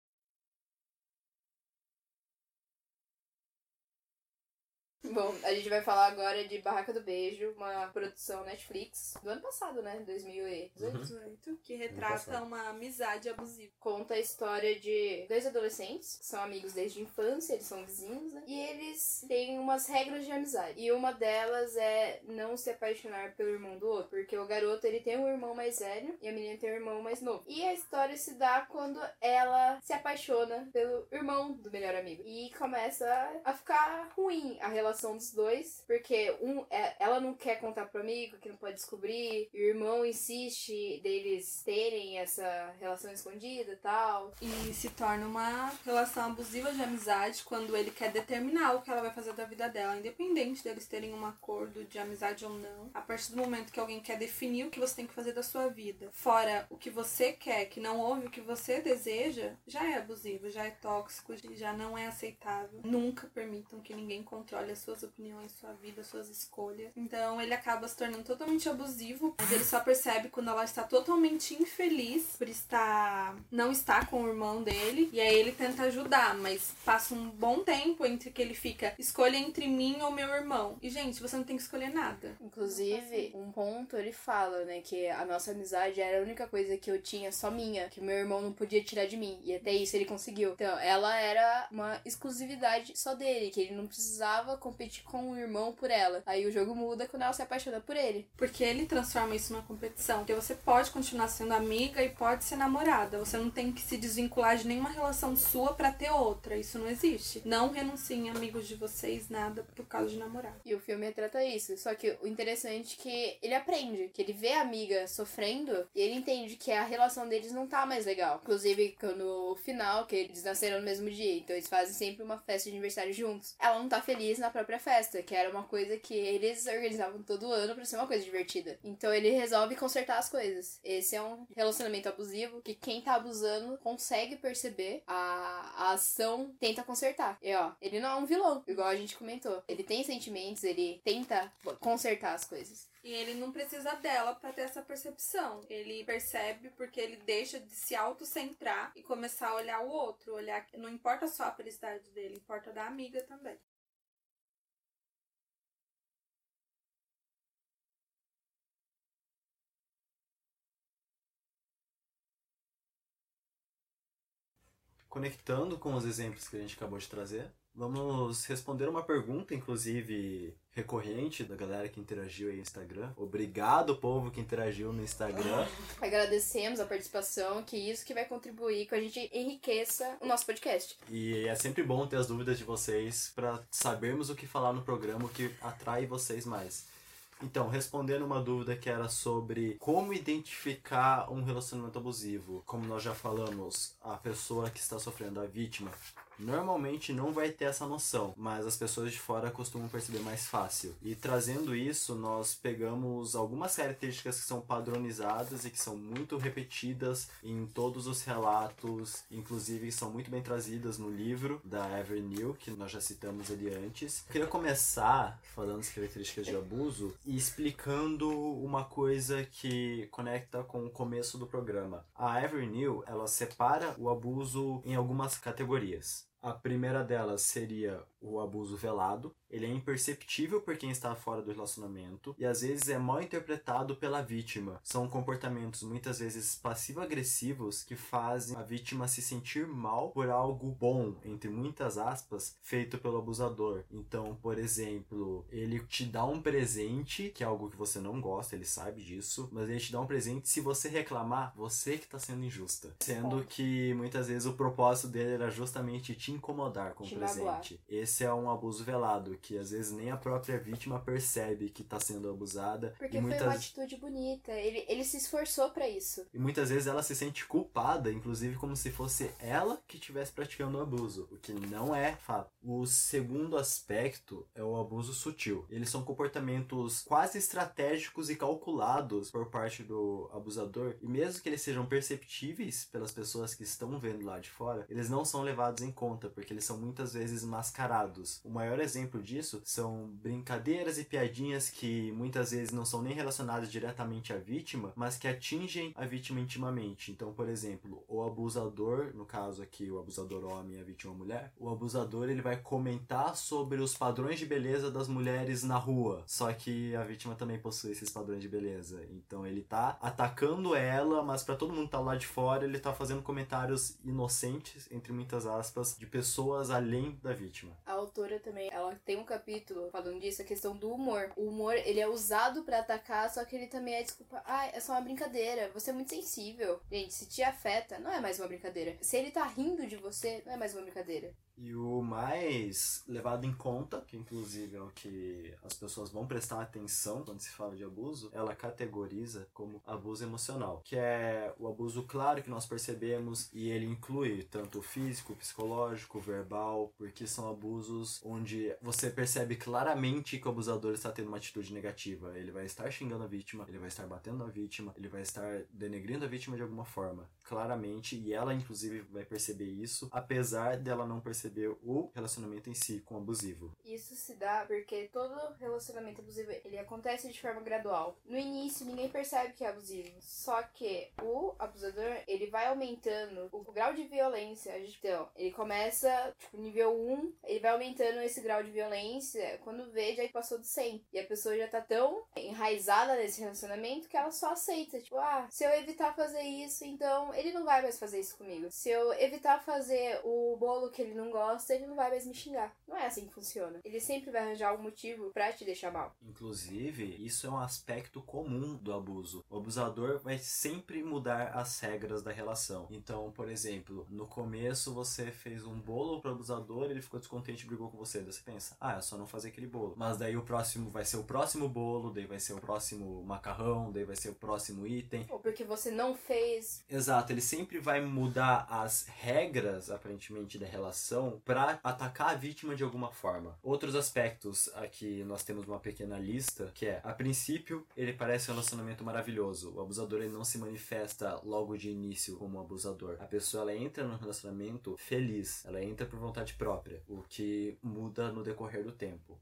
Bom, a gente vai falar agora de Barraca do Beijo, uma produção Netflix do ano passado, né? 2018. Uhum. 18, que retrata uma amizade abusiva. Conta a história de dois adolescentes que são amigos desde a infância, eles são vizinhos, né? E eles têm umas regras de amizade. E uma delas é não se apaixonar pelo irmão do outro, porque o garoto ele tem um irmão mais velho e a menina tem um irmão mais novo. E a história se dá quando ela se apaixona pelo irmão do melhor amigo e começa a ficar ruim a relação dos dois, porque um é- ela não quer contar pro amigo que não pode descobrir, e o irmão insiste deles terem essa relação escondida e tal. E se torna uma relação abusiva de amizade quando ele quer determinar o que ela vai fazer da vida dela, independente deles terem um acordo de amizade ou não. A partir do momento que alguém quer definir o que você tem que fazer da sua vida, fora o que você quer, que não ouve o que você deseja, já é abusivo, já é tóxico, já não é aceitável. Nunca permitam que ninguém controle as suas opiniões, sua vida, suas escolhas. Então ele acaba se tornando totalmente abusivo, mas ele só percebe quando ela está totalmente infeliz por estar não estar com o irmão dele e aí ele tenta ajudar, mas passa um bom tempo entre que ele fica escolha entre mim ou meu irmão. E gente, você não tem que escolher nada. Inclusive, um ponto ele fala, né, que a nossa amizade era a única coisa que eu tinha só minha, que meu irmão não podia tirar de mim. E até isso ele conseguiu. Então, ela era uma exclusividade só dele, que ele não precisava competir com o irmão por ela. Aí o jogo muda quando ela se apaixona por ele. Porque ele transforma isso numa competição. Porque você pode continuar sendo amiga e pode ser namorada. Você não tem que se desvincular de nenhuma relação sua pra ter outra. Isso não existe. Não renunciem amigos de vocês, nada por causa de namorado. E o filme trata isso. Só que o interessante é que ele aprende, que ele vê a amiga sofrendo e ele entende que a relação deles não tá mais legal. Inclusive, quando o final, que eles nasceram no mesmo dia, então eles fazem sempre uma festa de aniversário juntos. Ela não tá feliz na própria festa, que era uma coisa que eles organizavam todo ano pra ser uma coisa divertida. Então ele resolve consertar as coisas. Esse é um relacionamento abusivo que quem tá abusando consegue perceber a, a ação, tenta consertar. E ó, ele não é um vilão, igual a gente comentou. Ele tem sentimentos, ele tenta consertar as coisas. E ele não precisa dela pra ter essa percepção. Ele percebe porque ele deixa de se autocentrar e começar a olhar o outro. Olhar não importa só a felicidade dele, importa da amiga também. Conectando com os exemplos que a gente acabou de trazer, vamos responder uma pergunta, inclusive recorrente da galera que interagiu aí no Instagram. Obrigado, povo que interagiu no Instagram. Agradecemos a participação, que isso que vai contribuir que a gente enriqueça o nosso podcast. E é sempre bom ter as dúvidas de vocês para sabermos o que falar no programa, que atrai vocês mais. Então, respondendo uma dúvida que era sobre como identificar um relacionamento abusivo. Como nós já falamos, a pessoa que está sofrendo, a vítima, normalmente não vai ter essa noção, mas as pessoas de fora costumam perceber mais fácil. E trazendo isso, nós pegamos algumas características que são padronizadas e que são muito repetidas em todos os relatos, inclusive são muito bem trazidas no livro da Ever New, que nós já citamos ele antes. Eu queria começar falando as características de abuso e explicando uma coisa que conecta com o começo do programa. A Ever New, ela separa o abuso em algumas categorias. A primeira delas seria o abuso velado. Ele é imperceptível por quem está fora do relacionamento e às vezes é mal interpretado pela vítima. São comportamentos muitas vezes passivo-agressivos que fazem a vítima se sentir mal por algo bom, entre muitas aspas, feito pelo abusador. Então, por exemplo, ele te dá um presente, que é algo que você não gosta, ele sabe disso, mas ele te dá um presente se você reclamar, você que está sendo injusta. Sendo que muitas vezes o propósito dele era justamente te incomodar com o presente. Esse é um abuso velado, que às vezes nem a própria vítima percebe que está sendo abusada. Porque e foi muitas uma atitude bonita. Ele, ele se esforçou pra isso. e muitas vezes ela se sente culpada, inclusive como se fosse ela que estivesse praticando o abuso, o que não é fato. O segundo aspecto é o abuso sutil. Eles são comportamentos quase estratégicos e calculados por parte do abusador, e mesmo que eles sejam perceptíveis pelas pessoas que estão vendo lá de fora, eles não são levados em conta. conta, porque eles são muitas vezes mascarados. O maior exemplo disso são brincadeiras e piadinhas que muitas vezes não são nem relacionadas diretamente à vítima, mas que atingem a vítima intimamente. Então, por exemplo, o abusador, no caso aqui o abusador homem e a vítima mulher, o abusador ele vai comentar sobre os padrões de beleza das mulheres na rua. Só que a vítima também possui esses padrões de beleza. Então ele tá atacando ela, mas para todo mundo que tá lá de fora, ele tá fazendo comentários inocentes, entre muitas aspas, de pessoas além da vítima. A autora também, ela tem um capítulo falando disso, a questão do humor. O humor, ele é usado para atacar, só que ele também é desculpa. Ah, é só uma brincadeira. Você é muito sensível. Gente, se te afeta, não é mais uma brincadeira. Se ele tá rindo de você, não é mais uma brincadeira. E o mais levado em conta, que inclusive é o que as pessoas vão prestar atenção quando se fala de abuso, ela categoriza como abuso emocional, que é o abuso claro que nós percebemos e ele inclui tanto físico, psicológico, verbal, porque são abusos onde você percebe claramente que o abusador está tendo uma atitude negativa. Ele vai estar xingando a vítima, ele vai estar batendo na vítima, ele vai estar denegrindo a vítima de alguma forma, claramente, e ela inclusive vai perceber isso, apesar dela não perceber perceber o relacionamento em si com abusivo. Isso se dá porque todo relacionamento abusivo ele acontece de forma gradual. No início ninguém percebe que é abusivo, só que o abusador ele vai aumentando o grau de violência. Então, ele começa tipo nível 1, ele vai aumentando esse grau de violência, quando vê já passou de 100. E a pessoa já tá tão enraizada nesse relacionamento que ela só aceita, tipo, ah, se eu evitar fazer isso, então ele não vai mais fazer isso comigo. Se eu evitar fazer o bolo que ele não gosta, ele não vai mais me xingar. Não é assim que funciona. Ele sempre vai arranjar algum motivo para te deixar mal. Inclusive, isso é um aspecto comum do abuso. O abusador vai sempre mudar as regras da relação. Então, por exemplo, no começo você fez um bolo pro abusador, ele ficou descontente e brigou com você. Daí você pensa, ah, é só não fazer aquele bolo. Mas daí o próximo vai ser o próximo bolo, daí vai ser o próximo macarrão, daí vai ser o próximo item. Ou porque você não fez. Exato, ele sempre vai mudar as regras, aparentemente, da relação para atacar a vítima de alguma forma. Outros aspectos aqui nós temos uma pequena lista, que é, a princípio, ele parece um relacionamento maravilhoso. O abusador ele não se manifesta logo de início como um abusador. A pessoa ela entra no relacionamento feliz, ela entra por vontade própria, o que muda no decorrer do tempo.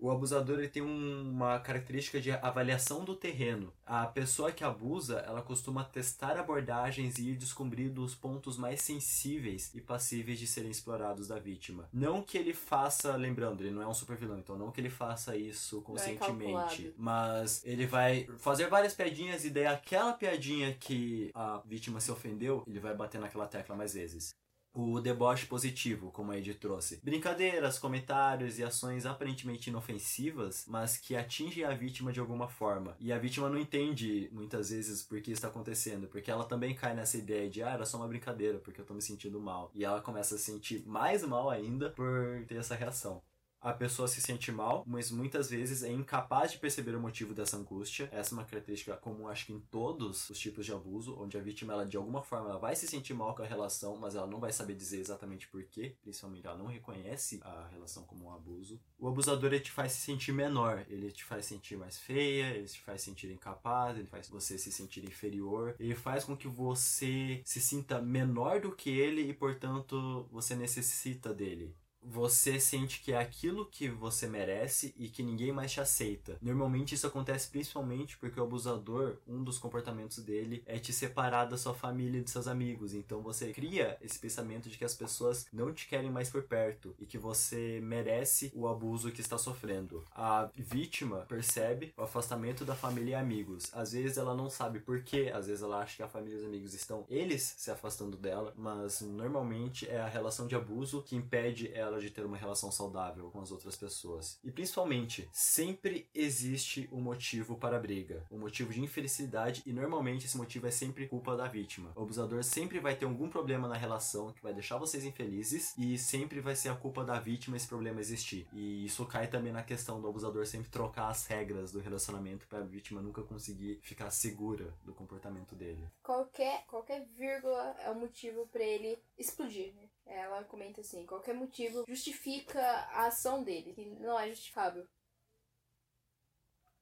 O abusador ele tem um, uma característica de avaliação do terreno. A pessoa que abusa, ela costuma testar abordagens e ir descobrindo os pontos mais sensíveis e passíveis de serem explorados da vítima. Não que ele faça, lembrando, ele não é um super vilão, então não que ele faça isso conscientemente, é mas ele vai fazer várias piadinhas e daí aquela piadinha que a vítima se ofendeu, ele vai bater naquela tecla mais vezes o deboche positivo, como a Ed trouxe. Brincadeiras, comentários e ações aparentemente inofensivas, mas que atingem a vítima de alguma forma. E a vítima não entende muitas vezes por que está acontecendo, porque ela também cai nessa ideia de, ah, era só uma brincadeira, porque eu tô me sentindo mal. E ela começa a se sentir mais mal ainda por ter essa reação a pessoa se sente mal, mas muitas vezes é incapaz de perceber o motivo dessa angústia. Essa é uma característica comum, acho que em todos os tipos de abuso, onde a vítima, ela, de alguma forma, ela vai se sentir mal com a relação, mas ela não vai saber dizer exatamente por quê, principalmente ela não reconhece a relação como um abuso. O abusador, ele te faz se sentir menor, ele te faz sentir mais feia, ele te faz sentir incapaz, ele faz você se sentir inferior, ele faz com que você se sinta menor do que ele e, portanto, você necessita dele você sente que é aquilo que você merece e que ninguém mais te aceita. Normalmente isso acontece principalmente porque o abusador, um dos comportamentos dele é te separar da sua família e dos seus amigos. Então você cria esse pensamento de que as pessoas não te querem mais por perto e que você merece o abuso que está sofrendo. A vítima percebe o afastamento da família e amigos. Às vezes ela não sabe por quê, às vezes ela acha que a família e os amigos estão eles se afastando dela, mas normalmente é a relação de abuso que impede ela ela de ter uma relação saudável com as outras pessoas. E principalmente, sempre existe um motivo para a briga, um motivo de infelicidade e normalmente esse motivo é sempre culpa da vítima. O abusador sempre vai ter algum problema na relação que vai deixar vocês infelizes e sempre vai ser a culpa da vítima esse problema existir. E isso cai também na questão do abusador sempre trocar as regras do relacionamento para a vítima nunca conseguir ficar segura do comportamento dele. Qualquer qualquer vírgula é um motivo para ele explodir, né? Ela comenta assim: qualquer motivo justifica a ação dele, que não é justificável.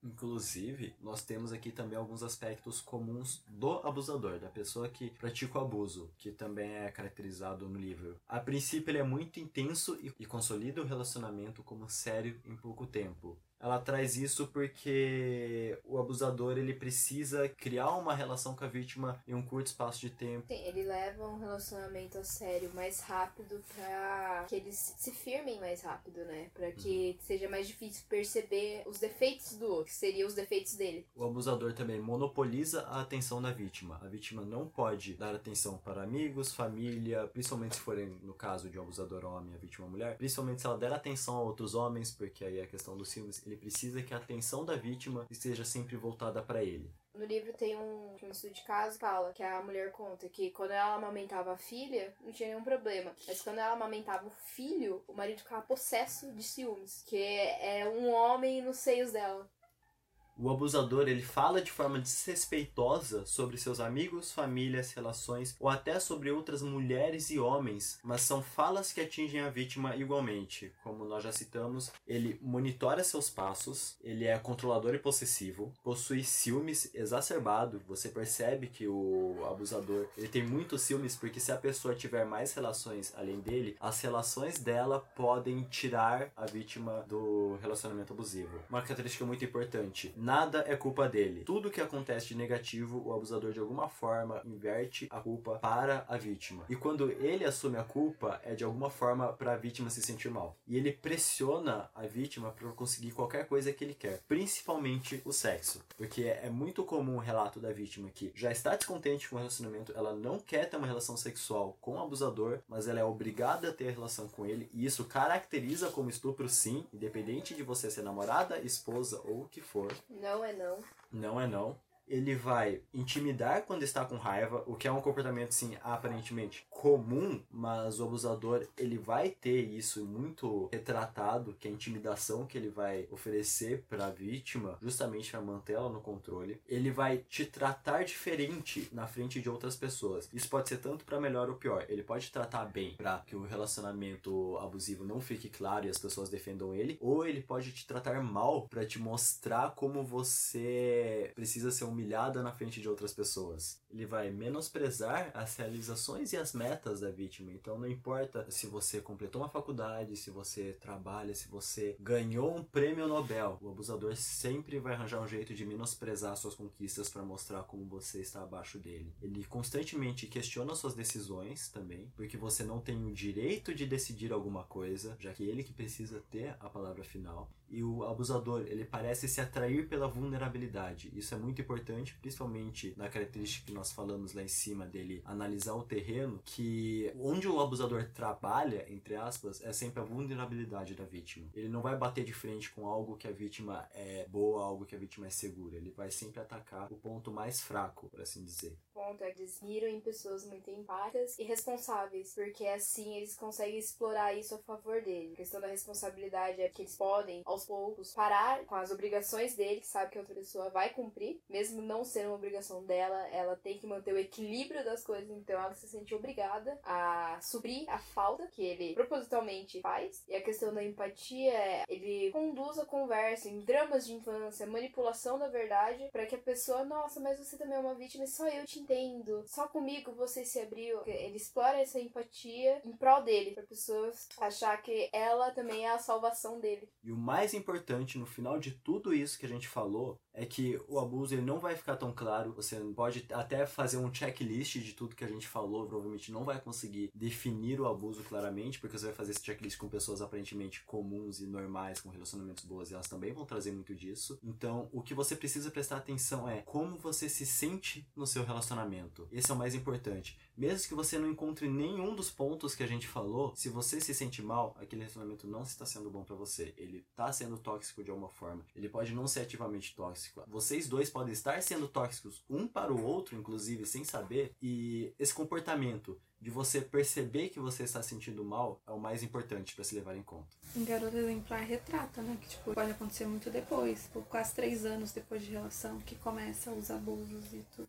Inclusive, nós temos aqui também alguns aspectos comuns do abusador, da pessoa que pratica o abuso, que também é caracterizado no livro. A princípio, ele é muito intenso e consolida o relacionamento como sério em pouco tempo ela traz isso porque o abusador ele precisa criar uma relação com a vítima em um curto espaço de tempo. Sim, ele leva um relacionamento a sério mais rápido para que eles se firmem mais rápido, né? Para que uhum. seja mais difícil perceber os defeitos do outro, que seriam os defeitos dele. O abusador também monopoliza a atenção da vítima. A vítima não pode dar atenção para amigos, família, principalmente se forem no caso de um abusador homem, a vítima mulher, principalmente se ela der atenção a outros homens, porque aí é a questão dos filmes ele precisa que a atenção da vítima esteja sempre voltada para ele. No livro tem um, um estudo de caso que fala que a mulher conta que quando ela amamentava a filha, não tinha nenhum problema. Mas quando ela amamentava o filho, o marido ficava possesso de ciúmes. Que é um homem nos seios dela o abusador ele fala de forma desrespeitosa sobre seus amigos, famílias, relações ou até sobre outras mulheres e homens, mas são falas que atingem a vítima igualmente. Como nós já citamos, ele monitora seus passos, ele é controlador e possessivo, possui ciúmes exacerbado. Você percebe que o abusador ele tem muitos ciúmes porque se a pessoa tiver mais relações além dele, as relações dela podem tirar a vítima do relacionamento abusivo. Uma característica muito importante Nada é culpa dele. Tudo que acontece de negativo, o abusador de alguma forma inverte a culpa para a vítima. E quando ele assume a culpa, é de alguma forma para a vítima se sentir mal. E ele pressiona a vítima para conseguir qualquer coisa que ele quer, principalmente o sexo. Porque é muito comum o relato da vítima que já está descontente com o relacionamento, ela não quer ter uma relação sexual com o abusador, mas ela é obrigada a ter relação com ele, e isso caracteriza como estupro sim, independente de você ser namorada, esposa ou o que for. Não é não. Não é não ele vai intimidar quando está com raiva, o que é um comportamento sim aparentemente comum, mas o abusador ele vai ter isso muito retratado, que é a intimidação que ele vai oferecer para a vítima, justamente para mantê-la no controle. Ele vai te tratar diferente na frente de outras pessoas. Isso pode ser tanto para melhor ou pior. Ele pode tratar bem para que o relacionamento abusivo não fique claro e as pessoas defendam ele, ou ele pode te tratar mal para te mostrar como você precisa ser um humilhada na frente de outras pessoas. Ele vai menosprezar as realizações e as metas da vítima. Então não importa se você completou uma faculdade, se você trabalha, se você ganhou um prêmio Nobel. O abusador sempre vai arranjar um jeito de menosprezar suas conquistas para mostrar como você está abaixo dele. Ele constantemente questiona suas decisões também, porque você não tem o direito de decidir alguma coisa, já que ele que precisa ter a palavra final. E o abusador, ele parece se atrair pela vulnerabilidade. Isso é muito importante importante, principalmente na característica que nós falamos lá em cima dele, analisar o terreno, que onde o abusador trabalha, entre aspas, é sempre a vulnerabilidade da vítima. Ele não vai bater de frente com algo que a vítima é boa, algo que a vítima é segura. Ele vai sempre atacar o ponto mais fraco, por assim dizer ponto é eles miram em pessoas muito empáticas e responsáveis, porque assim eles conseguem explorar isso a favor dele. A questão da responsabilidade é que eles podem, aos poucos, parar com as obrigações dele, que sabe que a outra pessoa vai cumprir, mesmo não sendo uma obrigação dela, ela tem que manter o equilíbrio das coisas, então ela se sente obrigada a suprir a falta que ele propositalmente faz. E a questão da empatia é ele conduz a conversa em dramas de infância, manipulação da verdade, para que a pessoa, nossa, mas você também é uma vítima só eu te entendo, só comigo você se abriu. Ele explora essa empatia em prol dele, para pessoas achar que ela também é a salvação dele. E o mais importante no final de tudo isso que a gente falou é que o abuso ele não vai ficar tão claro. Você pode até fazer um checklist de tudo que a gente falou, provavelmente não vai conseguir definir o abuso claramente, porque você vai fazer esse checklist com pessoas aparentemente comuns e normais, com relacionamentos boas, e elas também vão trazer muito disso. Então, o que você precisa prestar atenção é como você se sente no seu relacionamento. Esse é o mais importante. Mesmo que você não encontre nenhum dos pontos que a gente falou, se você se sente mal, aquele relacionamento não está sendo bom para você. Ele está sendo tóxico de alguma forma. Ele pode não ser ativamente tóxico. Vocês dois podem estar sendo tóxicos um para o outro, inclusive, sem saber, e esse comportamento de você perceber que você está sentindo mal é o mais importante para se levar em conta. Um garoto exemplar retrata, né? Que tipo, pode acontecer muito depois, por quase três anos depois de relação, que começa os abusos e tudo.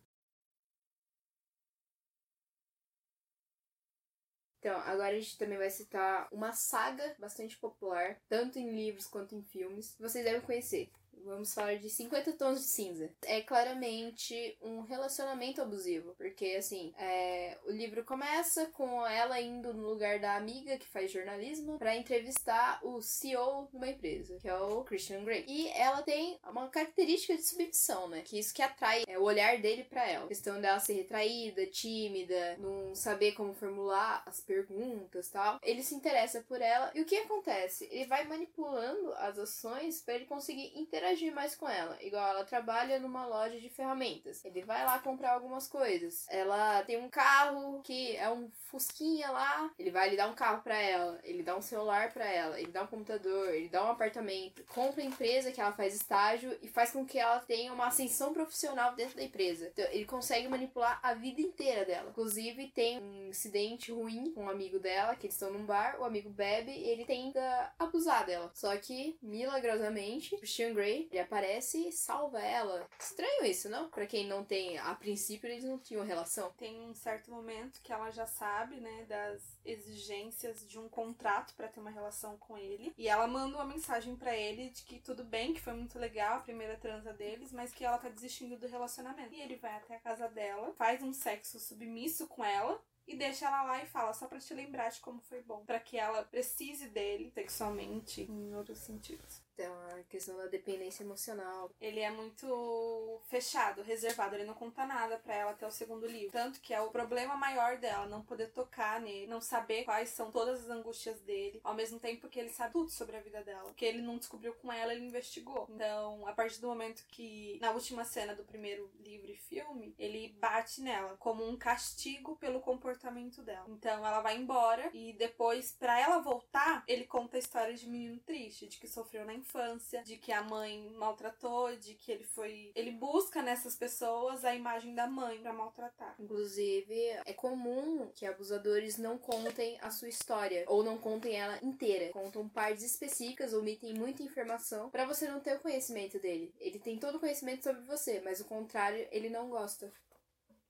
Então, agora a gente também vai citar uma saga bastante popular, tanto em livros quanto em filmes, que vocês devem conhecer. Vamos falar de 50 tons de cinza. É claramente um relacionamento abusivo, porque assim, é, o livro começa com ela indo no lugar da amiga que faz jornalismo para entrevistar o CEO de uma empresa, que é o Christian Grey. E ela tem uma característica de submissão, né? Que isso que atrai é o olhar dele para ela. A questão dela ser retraída, tímida, não saber como formular as perguntas, tal. Ele se interessa por ela e o que acontece? Ele vai manipulando as ações para ele conseguir interagir mais com ela. Igual ela trabalha numa loja de ferramentas. Ele vai lá comprar algumas coisas. Ela tem um carro que é um fusquinha lá. Ele vai lhe dar um carro para ela. Ele dá um celular para ela. Ele dá um computador. Ele dá um apartamento. Compra a empresa que ela faz estágio e faz com que ela tenha uma ascensão profissional dentro da empresa. Então, ele consegue manipular a vida inteira dela. Inclusive, tem um incidente ruim com um amigo dela, que eles estão num bar, o amigo bebe e ele tenta abusar dela. Só que, milagrosamente, Christian Grey, ele aparece e salva ela. Estranho isso, não? Pra quem não tem, a princípio eles não tinham relação. Tem um certo momento que ela já sabe, né, das exigências de um contrato para ter uma relação com ele. E ela manda uma mensagem para ele de que tudo bem, que foi muito legal a primeira transa deles, mas que ela tá desistindo do relacionamento. E ele vai até a casa dela, faz um sexo submisso com ela e deixa ela lá e fala só para te lembrar de como foi bom, para que ela precise dele sexualmente em outros sentidos. Então, a questão da dependência emocional. Ele é muito fechado, reservado, ele não conta nada para ela até o segundo livro. Tanto que é o problema maior dela, não poder tocar nele, não saber quais são todas as angústias dele, ao mesmo tempo que ele sabe tudo sobre a vida dela. O que ele não descobriu com ela, ele investigou. Então, a partir do momento que, na última cena do primeiro livro e filme, ele bate nela como um castigo pelo comportamento dela. Então, ela vai embora e depois, para ela voltar, ele conta a história de menino triste, de que sofreu na infância infância, de que a mãe maltratou, de que ele foi. Ele busca nessas pessoas a imagem da mãe para maltratar. Inclusive, é comum que abusadores não contem a sua história ou não contem ela inteira. Contam partes específicas, omitem muita informação para você não ter o conhecimento dele. Ele tem todo o conhecimento sobre você, mas o contrário, ele não gosta.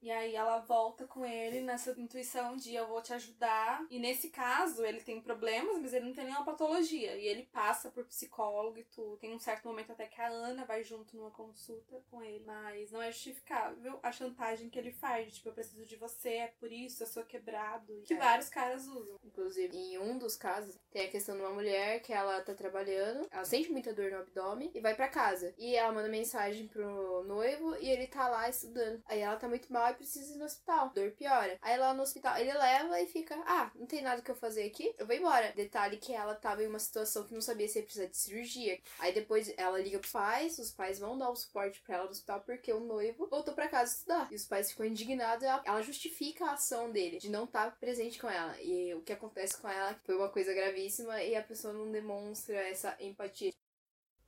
E aí ela volta com ele nessa intuição de eu vou te ajudar. E nesse caso, ele tem problemas, mas ele não tem nenhuma patologia. E ele passa por psicólogo e tudo. Tem um certo momento até que a Ana vai junto numa consulta com ele. Mas não é justificável a chantagem que ele faz. De, tipo, eu preciso de você, é por isso, eu sou quebrado. Que é. vários caras usam. Inclusive, em um dos casos, tem a questão de uma mulher que ela tá trabalhando, ela sente muita dor no abdômen e vai para casa. E ela manda mensagem pro noivo e ele tá lá estudando. Aí ela tá muito mal e precisa ir no hospital. Dor piora. Aí lá no hospital ele leva e fica: Ah, não tem nada que eu fazer aqui, eu vou embora. Detalhe que ela tava em uma situação que não sabia se ia precisar de cirurgia. Aí depois ela liga pros pais, os pais vão dar o suporte pra ela no hospital porque o noivo voltou para casa estudar. E os pais ficam indignados ela, ela justifica a ação dele de não estar tá presente com ela. E o que acontece com ela foi uma coisa gravíssima e a pessoa não demonstra essa empatia.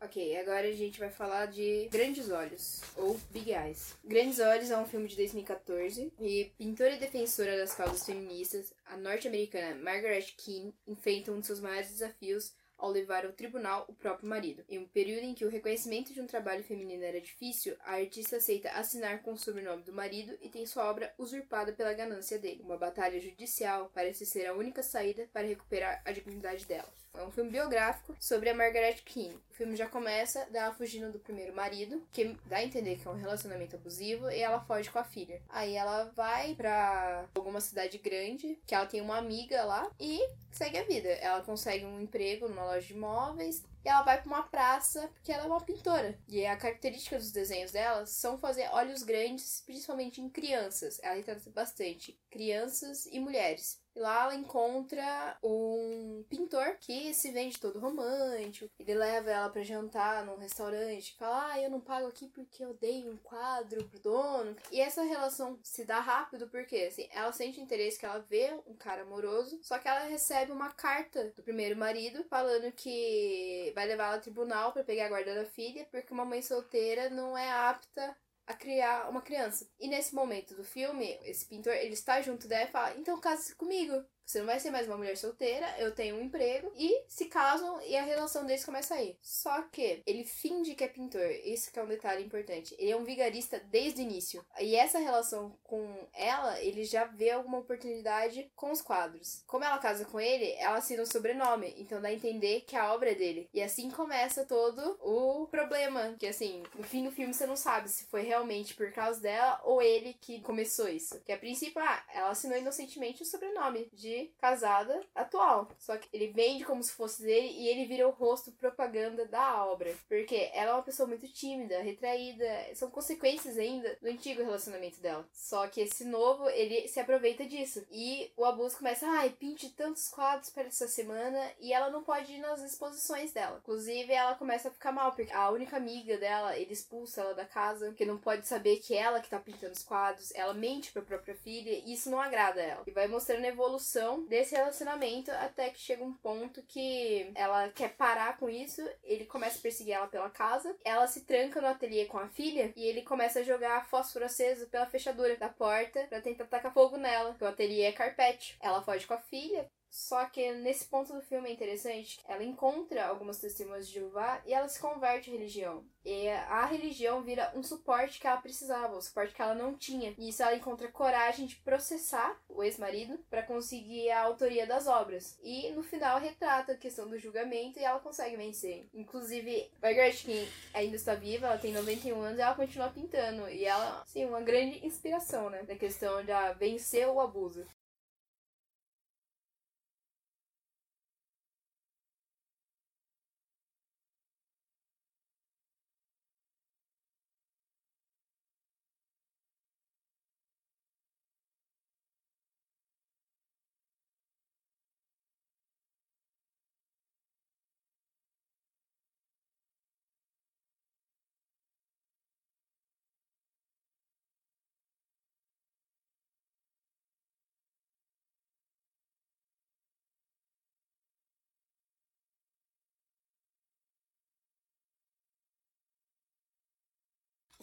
Ok, agora a gente vai falar de Grandes Olhos, ou Big Eyes. Grandes Olhos é um filme de 2014 e pintora e defensora das causas feministas, a norte-americana Margaret Keane enfrenta um de seus maiores desafios ao levar ao tribunal o próprio marido. Em um período em que o reconhecimento de um trabalho feminino era difícil, a artista aceita assinar com o sobrenome do marido e tem sua obra usurpada pela ganância dele. Uma batalha judicial parece ser a única saída para recuperar a dignidade dela. É um filme biográfico sobre a Margaret Keane. Filme já começa dela fugindo do primeiro marido, que dá a entender que é um relacionamento abusivo, e ela foge com a filha. Aí ela vai pra alguma cidade grande, que ela tem uma amiga lá, e segue a vida. Ela consegue um emprego numa loja de móveis, e ela vai para uma praça porque ela é uma pintora. E a característica dos desenhos dela são fazer olhos grandes, principalmente em crianças. Ela retrata bastante crianças e mulheres. E lá ela encontra um pintor que se vende todo romântico. Ele leva ela para jantar num restaurante. Fala, ah, eu não pago aqui porque eu dei um quadro pro dono. E essa relação se dá rápido porque, assim, ela sente interesse que ela vê um cara amoroso. Só que ela recebe uma carta do primeiro marido falando que vai levar ela ao tribunal para pegar a guarda da filha porque uma mãe solteira não é apta a criar uma criança. E nesse momento do filme, esse pintor, ele está junto dela e fala: "Então case-se comigo. Você não vai ser mais uma mulher solteira, eu tenho um emprego. E se casam e a relação deles começa aí. Só que ele finge que é pintor. Isso que é um detalhe importante. Ele é um vigarista desde o início. E essa relação com ela, ele já vê alguma oportunidade com os quadros. Como ela casa com ele, ela assina um sobrenome. Então dá a entender que a obra é dele. E assim começa todo o problema. Que assim, no fim do filme você não sabe se foi realmente por causa dela ou ele que começou isso. Que a princípio, ah, ela assinou inocentemente o sobrenome de casada atual. Só que ele vende como se fosse dele e ele vira o rosto propaganda da obra. Porque ela é uma pessoa muito tímida, retraída. São consequências ainda do antigo relacionamento dela. Só que esse novo, ele se aproveita disso. E o abuso começa, ai, pinte tantos quadros para essa semana e ela não pode ir nas exposições dela. Inclusive, ela começa a ficar mal, porque a única amiga dela, ele expulsa ela da casa, porque não pode saber que ela que tá pintando os quadros, ela mente pra própria filha, e isso não agrada ela. E vai mostrando a evolução desse relacionamento até que chega um ponto que ela quer parar com isso, ele começa a perseguir ela pela casa, ela se tranca no ateliê com a filha e ele começa a jogar fósforo aceso pela fechadura da porta para tentar tacar fogo nela, porque o ateliê é carpete. Ela foge com a filha, só que nesse ponto do filme é interessante, ela encontra algumas testemunhas de Jeová e ela se converte à religião. E a religião vira um suporte que ela precisava, um suporte que ela não tinha. E isso ela encontra coragem de processar o ex-marido para conseguir a autoria das obras. E no final retrata a questão do julgamento e ela consegue vencer. Inclusive, Margaret King ainda está viva, ela tem 91 anos e ela continua pintando. E ela, sim, uma grande inspiração, né? Da questão de vencer o abuso.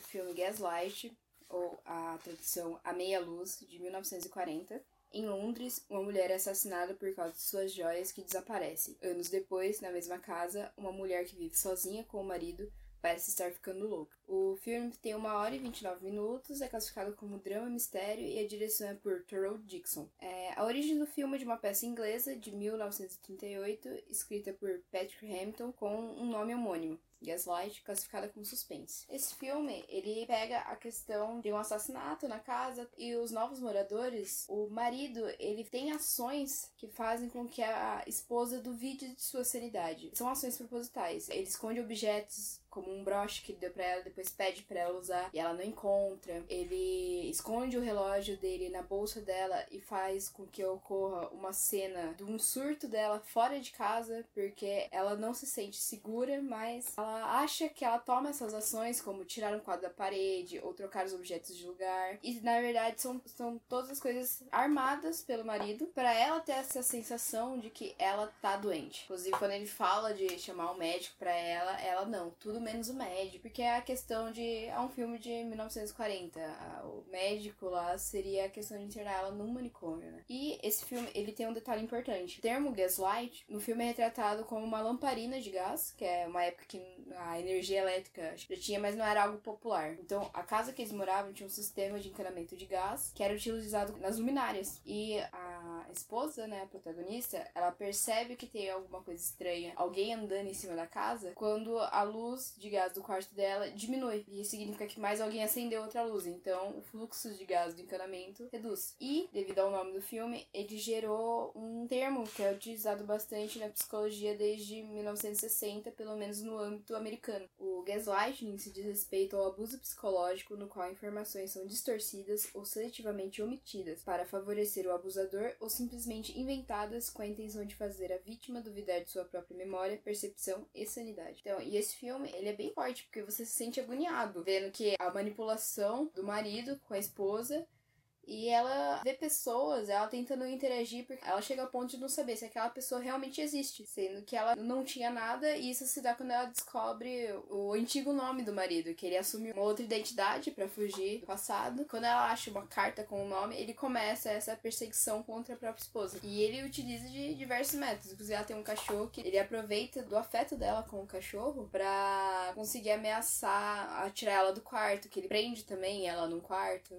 Filme Gaslight, ou a tradução A Meia Luz, de 1940. Em Londres, uma mulher é assassinada por causa de suas joias que desaparece. Anos depois, na mesma casa, uma mulher que vive sozinha com o marido parece estar ficando louca. O filme tem uma hora e 29 minutos, é classificado como drama mistério e a direção é por Terrell Dixon. É, a origem do filme é de uma peça inglesa de 1938, escrita por Patrick Hamilton com um nome homônimo. Gaslight, classificada como suspense. Esse filme, ele pega a questão de um assassinato na casa e os novos moradores, o marido, ele tem ações que fazem com que a esposa duvide de sua sanidade. São ações propositais. Ele esconde objetos como um broche que ele deu para ela, depois pede para ela usar e ela não encontra. Ele esconde o relógio dele na bolsa dela e faz com que ocorra uma cena de um surto dela fora de casa, porque ela não se sente segura, mas ela acha que ela toma essas ações, como tirar um quadro da parede ou trocar os objetos de lugar. E na verdade são, são todas as coisas armadas pelo marido para ela ter essa sensação de que ela tá doente. Inclusive, quando ele fala de chamar o um médico para ela, ela não, tudo menos o médico, porque é a questão de. É um filme de 1940. O médico lá seria a questão de internar ela num manicômio, né? E esse filme, ele tem um detalhe importante. O termo gaslight, no filme é retratado como uma lamparina de gás, que é uma época que a energia elétrica já tinha, mas não era algo popular. Então, a casa que eles moravam tinha um sistema de encanamento de gás que era utilizado nas luminárias. E a esposa, né, a protagonista, ela percebe que tem alguma coisa estranha, alguém andando em cima da casa, quando a luz de gás do quarto dela diminui. E significa que mais alguém acendeu outra luz. Então, o fluxo de gás do encanamento reduz. E, devido ao nome do filme, ele gerou um termo que é utilizado bastante na psicologia desde 1960, pelo menos no âmbito americano. O gaslighting se diz respeito ao abuso psicológico no qual informações são distorcidas ou seletivamente omitidas para favorecer o abusador ou simplesmente inventadas com a intenção de fazer a vítima duvidar de sua própria memória, percepção e sanidade. Então, e esse filme, ele é bem forte porque você se sente agoniado vendo que a manipulação do marido com a esposa E ela vê pessoas, ela tentando interagir, porque ela chega ao ponto de não saber se aquela pessoa realmente existe, sendo que ela não tinha nada, e isso se dá quando ela descobre o antigo nome do marido, que ele assume uma outra identidade para fugir do passado. Quando ela acha uma carta com o nome, ele começa essa perseguição contra a própria esposa. E ele utiliza de diversos métodos. Inclusive, ela tem um cachorro que ele aproveita do afeto dela com o cachorro para conseguir ameaçar, atirar ela do quarto, que ele prende também ela num quarto.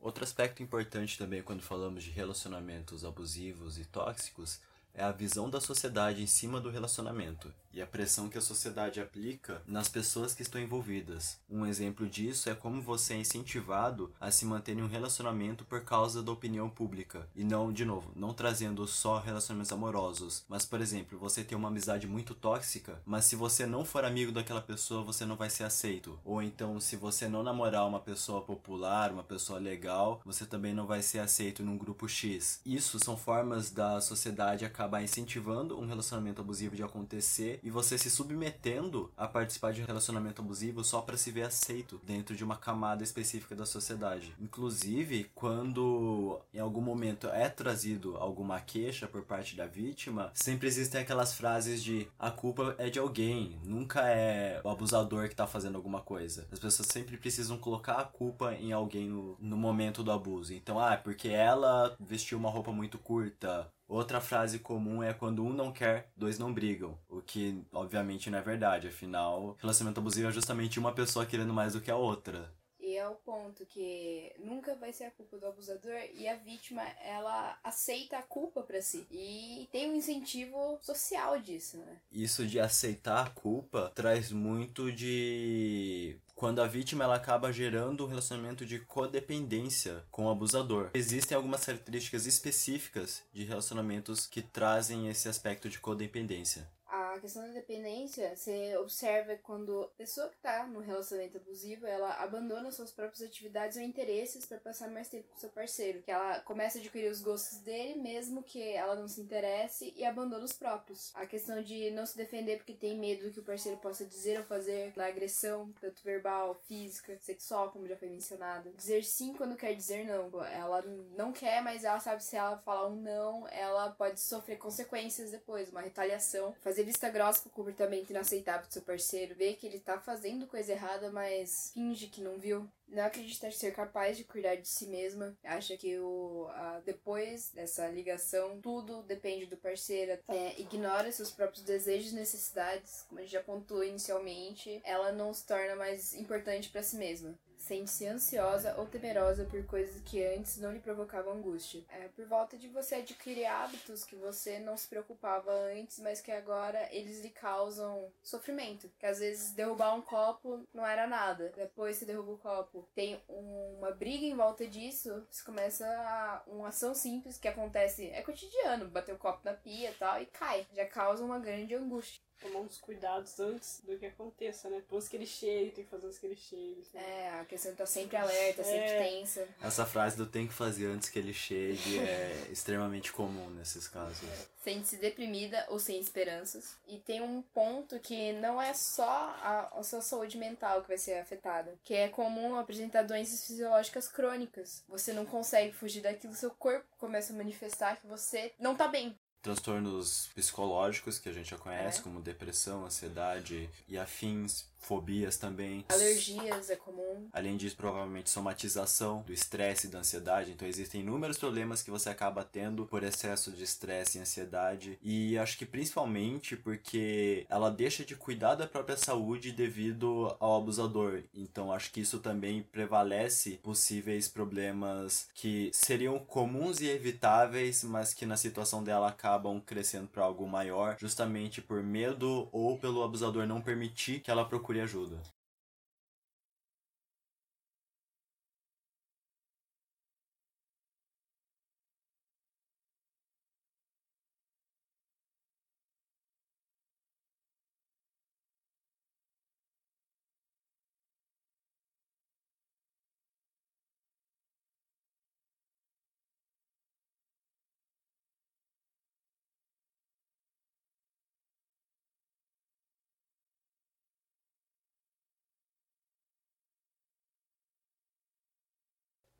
Outro aspecto importante também quando falamos de relacionamentos abusivos e tóxicos é a visão da sociedade em cima do relacionamento e a pressão que a sociedade aplica nas pessoas que estão envolvidas. Um exemplo disso é como você é incentivado a se manter em um relacionamento por causa da opinião pública e não, de novo, não trazendo só relacionamentos amorosos, mas por exemplo, você tem uma amizade muito tóxica, mas se você não for amigo daquela pessoa, você não vai ser aceito. Ou então, se você não namorar uma pessoa popular, uma pessoa legal, você também não vai ser aceito num grupo X. Isso são formas da sociedade acabar incentivando um relacionamento abusivo de acontecer e você se submetendo a participar de um relacionamento abusivo só para se ver aceito dentro de uma camada específica da sociedade. Inclusive, quando em algum momento é trazido alguma queixa por parte da vítima, sempre existem aquelas frases de a culpa é de alguém, nunca é o abusador que tá fazendo alguma coisa. As pessoas sempre precisam colocar a culpa em alguém no, no momento do abuso. Então, ah, porque ela vestiu uma roupa muito curta, Outra frase comum é quando um não quer, dois não brigam. O que, obviamente, não é verdade. Afinal, relacionamento abusivo é justamente uma pessoa querendo mais do que a outra. E é o ponto que nunca vai ser a culpa do abusador e a vítima, ela aceita a culpa para si. E tem um incentivo social disso, né? Isso de aceitar a culpa traz muito de quando a vítima ela acaba gerando um relacionamento de codependência com o abusador. Existem algumas características específicas de relacionamentos que trazem esse aspecto de codependência a questão da dependência, você observa quando a pessoa que tá no relacionamento abusivo, ela abandona suas próprias atividades ou interesses para passar mais tempo com seu parceiro. Que ela começa a adquirir os gostos dele, mesmo que ela não se interesse, e abandona os próprios. A questão de não se defender porque tem medo do que o parceiro possa dizer ou fazer, da agressão, tanto verbal, física, sexual, como já foi mencionado. Dizer sim quando quer dizer não. Ela não quer, mas ela sabe se ela falar um não, ela pode sofrer consequências depois, uma retaliação. Fazer vista grossa com o comportamento inaceitável do seu parceiro, vê que ele tá fazendo coisa errada, mas finge que não viu. Não acredita ser capaz de cuidar de si mesma. Acha que o, a, depois dessa ligação, tudo depende do parceiro. É, ignora seus próprios desejos e necessidades. Como a gente já pontuou inicialmente, ela não se torna mais importante para si mesma sente-se ansiosa ou temerosa por coisas que antes não lhe provocavam angústia. É por volta de você adquirir hábitos que você não se preocupava antes, mas que agora eles lhe causam sofrimento. Que às vezes derrubar um copo não era nada. Depois você derruba o copo, tem uma briga em volta disso, você começa a, uma ação simples que acontece, é cotidiano, bater o copo na pia e tal, e cai. Já causa uma grande angústia tomar uns cuidados antes do que aconteça, né? Depois que ele chegue, tem que fazer antes que ele chegue. Assim. É, a questão tá sempre alerta, é. sempre tensa. Essa frase do tem que fazer antes que ele chegue é extremamente comum nesses casos. Sente-se deprimida ou sem esperanças. E tem um ponto que não é só a, a sua saúde mental que vai ser afetada, que é comum apresentar doenças fisiológicas crônicas. Você não consegue fugir daquilo, seu corpo começa a manifestar que você não tá bem transtornos psicológicos que a gente já conhece, é. como depressão, ansiedade e afins, fobias também. Alergias é comum. Além disso, provavelmente somatização do estresse e da ansiedade. Então existem inúmeros problemas que você acaba tendo por excesso de estresse e ansiedade. E acho que principalmente porque ela deixa de cuidar da própria saúde devido ao abusador. Então acho que isso também prevalece possíveis problemas que seriam comuns e evitáveis, mas que na situação dela acabam crescendo para algo maior, justamente por medo ou pelo abusador não permitir que ela procure procure ajuda.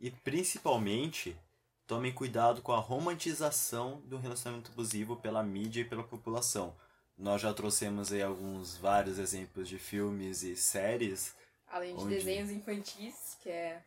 E principalmente, tomem cuidado com a romantização do relacionamento abusivo pela mídia e pela população. Nós já trouxemos aí alguns vários exemplos de filmes e séries Além de Onde? desenhos infantis, que é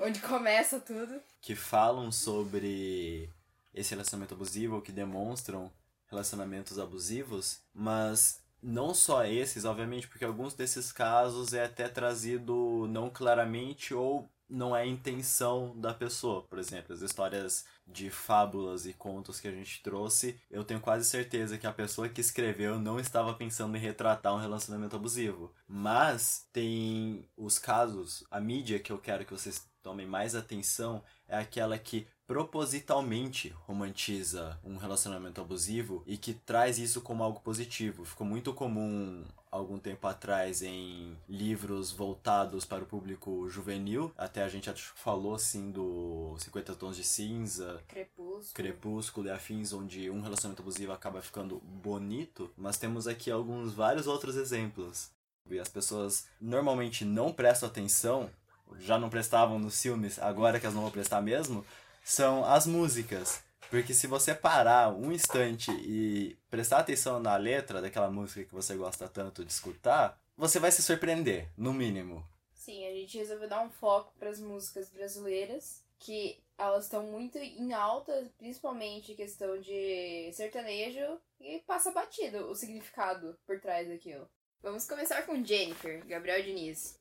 onde começa tudo. que falam sobre esse relacionamento abusivo, que demonstram relacionamentos abusivos, mas não só esses, obviamente, porque alguns desses casos é até trazido não claramente ou não é a intenção da pessoa. Por exemplo, as histórias de fábulas e contos que a gente trouxe, eu tenho quase certeza que a pessoa que escreveu não estava pensando em retratar um relacionamento abusivo. Mas tem os casos, a mídia que eu quero que vocês tomem mais atenção é aquela que propositalmente romantiza um relacionamento abusivo e que traz isso como algo positivo. Ficou muito comum algum tempo atrás em livros voltados para o público juvenil. Até a gente falou assim do 50 Tons de Cinza, Crepúsculo. Crepúsculo e afins, onde um relacionamento abusivo acaba ficando bonito, mas temos aqui alguns vários outros exemplos. E as pessoas normalmente não prestam atenção, já não prestavam nos filmes, agora que elas não vão prestar mesmo, são as músicas. Porque se você parar um instante e prestar atenção na letra daquela música que você gosta tanto de escutar, você vai se surpreender, no mínimo. Sim, a gente resolveu dar um foco para as músicas brasileiras, que elas estão muito em alta, principalmente questão de sertanejo, e passa batido o significado por trás daquilo. Vamos começar com Jennifer, Gabriel Diniz.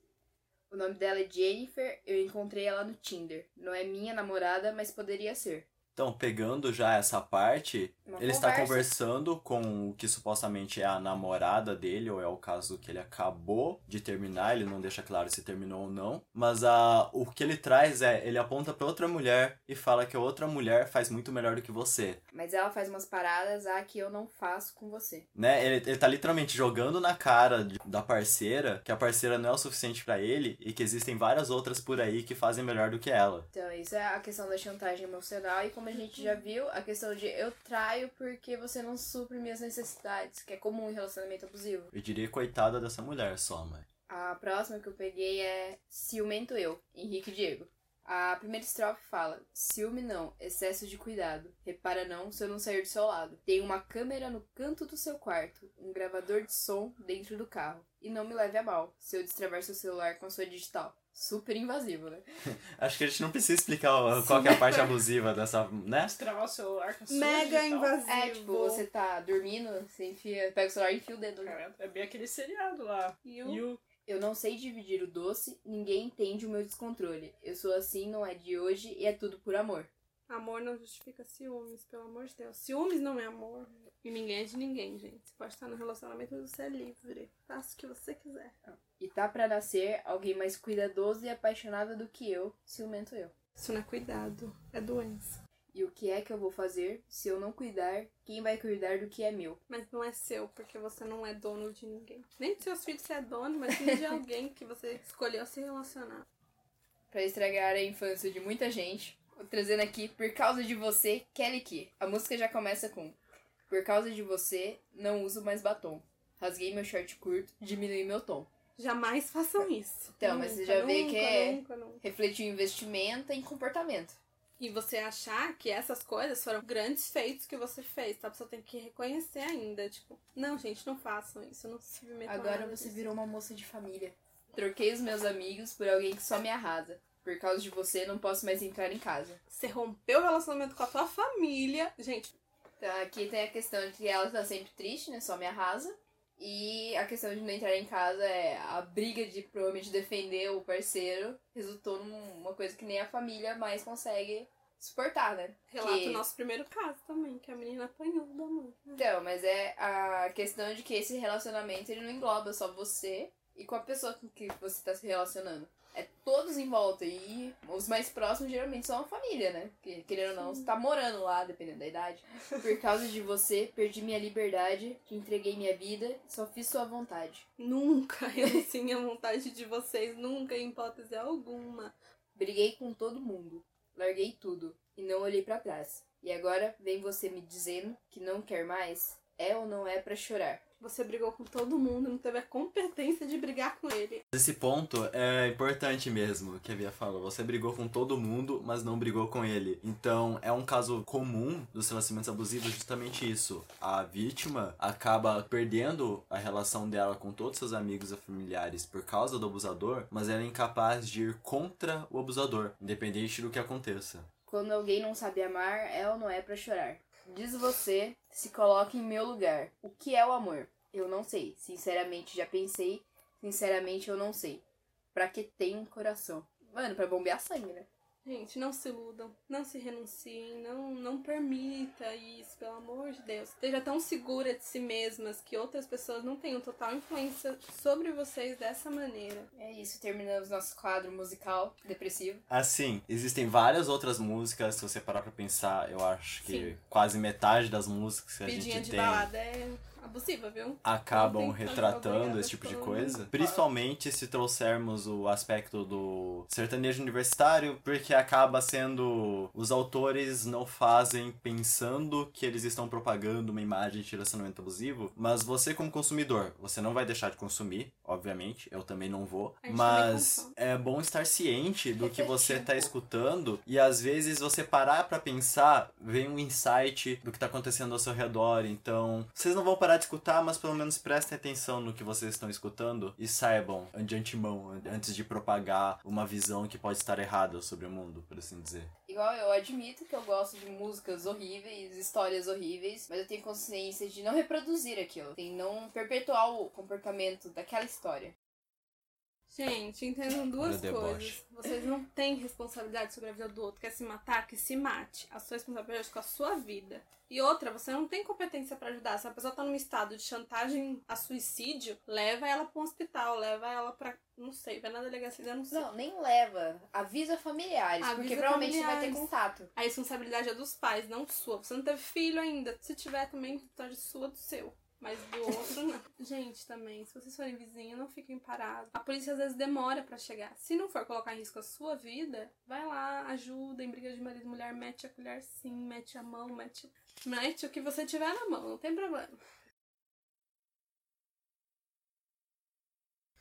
O nome dela é Jennifer, eu encontrei ela no Tinder. Não é minha namorada, mas poderia ser. Então, pegando já essa parte, Uma ele está conversa. conversando com o que supostamente é a namorada dele, ou é o caso que ele acabou de terminar, ele não deixa claro se terminou ou não. Mas a, o que ele traz é, ele aponta pra outra mulher e fala que a outra mulher faz muito melhor do que você. Mas ela faz umas paradas ah, que eu não faço com você. Né? Ele, ele tá literalmente jogando na cara de- da parceira que a parceira não é o suficiente pra ele e que existem várias outras por aí que fazem melhor do que ela. Então, isso é a questão da chantagem emocional. E como a gente já viu, a questão de eu traio porque você não supre minhas necessidades, que é comum em relacionamento abusivo. Eu diria coitada dessa mulher só, mãe. A próxima que eu peguei é Ciumento Eu, Henrique Diego. A primeira estrofe fala: Ciúme não, excesso de cuidado. Repara não se eu não sair do seu lado. Tem uma câmera no canto do seu quarto, um gravador de som dentro do carro. E não me leve a mal se eu destravar seu celular com a sua digital. Super invasivo, né? Acho que a gente não precisa explicar o- qual que é a parte abusiva dessa, né? Destravar o celular com Mega invasivo. É, tipo, você tá dormindo, você enfia, pega o celular e enfia o dedo. É bem aquele seriado lá. You. You. Eu não sei dividir o doce, ninguém entende o meu descontrole. Eu sou assim, não é de hoje e é tudo por amor. Amor não justifica ciúmes, pelo amor de Deus. Ciúmes não é amor. E ninguém é de ninguém, gente. Você pode estar no relacionamento, mas você é livre. Faça o que você quiser. E tá pra nascer alguém mais cuidadoso e apaixonado do que eu, ciumento eu. Isso não é cuidado, é doença. E o que é que eu vou fazer se eu não cuidar? Quem vai cuidar do que é meu? Mas não é seu, porque você não é dono de ninguém. Nem dos seus filhos você é dono, mas sim de alguém que você escolheu se relacionar. Pra estragar a infância de muita gente, trazendo aqui Por Causa de Você, Kelly Key. A música já começa com Por causa de você, não uso mais batom. Rasguei meu short curto, diminui meu tom. Jamais façam isso. Então, mas você Nunca, já vê nunca, que é- Nunca, nunca. Refletiu investimento em comportamento. E você achar que essas coisas foram grandes feitos que você fez, tá? A pessoa tem que reconhecer ainda. Tipo, não, gente, não façam isso, não se submetam Agora você disso. virou uma moça de família. Troquei os meus amigos por alguém que só me arrasa. Por causa de você, não posso mais entrar em casa. Você rompeu o relacionamento com a tua família. Gente, Então aqui tem a questão de que ela tá sempre triste, né? Só me arrasa. E a questão de não entrar em casa é a briga de provavelmente defender o parceiro resultou numa coisa que nem a família mais consegue suportar, né? relata Que- o nosso primeiro caso também, que a menina apanhou da mãe. Então, mas é a questão de que esse relacionamento ele não engloba só você e com a pessoa com que você tá se relacionando. É todos em volta. E os mais próximos geralmente são a família, né? Porque, querendo ou não, você tá morando lá, dependendo da idade. Por causa de você, perdi minha liberdade, te entreguei minha vida, só fiz sua vontade. Nunca renunciem à vontade de vocês, nunca, em hipótese alguma. Briguei com todo mundo, larguei tudo e não olhei pra trás. E agora vem você me dizendo que não quer mais? É ou não é pra chorar? Você brigou com todo mundo, não teve a competência de brigar com ele. Esse ponto é importante mesmo, que a Bia falou. Você brigou com todo mundo, mas não brigou com ele. Então, é um caso comum dos relacionamentos abusivos justamente isso. A vítima acaba perdendo a relação dela com todos seus amigos e familiares por causa do abusador, mas ela é incapaz de ir contra o abusador, independente do que aconteça. Quando alguém não sabe amar, é ou não é pra chorar? Diz você, se coloque em meu lugar. O que é o amor? Eu não sei. Sinceramente, já pensei. Sinceramente, eu não sei. Pra que tem um coração? Mano, pra bombear sangue, né? Gente, não se iludam, não se renunciem, não, não permita isso, pelo amor de Deus. Esteja tão segura de si mesmas que outras pessoas não tenham total influência sobre vocês dessa maneira. É isso, terminamos nosso quadro musical depressivo. Assim, existem várias outras músicas, se você parar pra pensar, eu acho que Sim. quase metade das músicas que a Pedinha gente de tem balada é abusiva, viu? acabam retratando esse tipo de coisa. mundo. Principalmente se trouxermos o aspecto do sertanejo universitário, porque acaba sendo. Os autores não fazem pensando que eles estão propagando uma imagem de relacionamento abusivo, mas você, como consumidor, você não vai deixar de consumir, obviamente, eu também não vou, mas é bom estar ciente do que você está escutando e às vezes você parar pra pensar, vem um insight do que tá acontecendo ao seu redor. Então, vocês não vão parar de escutar, mas pelo menos prestem atenção no que vocês estão escutando e saibam de antemão, an- antes de propagar uma visão que pode estar errada sobre o mundo, por assim dizer. Igual eu admito que eu gosto de músicas horríveis, histórias horríveis, mas eu tenho consciência de não reproduzir aquilo, de não perpetuar o comportamento daquela história. Gente, entendam duas deboche. coisas. Vocês não têm responsabilidade sobre a vida do outro. Quer se matar? Que se mate. A sua responsabilidade é com a sua vida. E outra, você não tem competência pra ajudar. Se a pessoa tá num estado de chantagem a suicídio, leva ela pra um hospital, leva ela pra. Não sei, vai na delegacia, não sei. Não, nem leva. Avisa familiares, Avisa porque provavelmente você vai ter familiares. contato. A responsabilidade é dos pais, não sua. Você não teve filho ainda. Se tiver também, responsabilidade é sua do seu. Mas do outro, não. Gente, também, se vocês forem vizinhos, não fiquem parados. A polícia às vezes demora pra chegar. Se não for colocar em risco a sua vida, vai lá, ajuda em briga de marido e mulher, mete a colher sim, mete a mão, mete, mete o que você tiver na mão, não tem problema.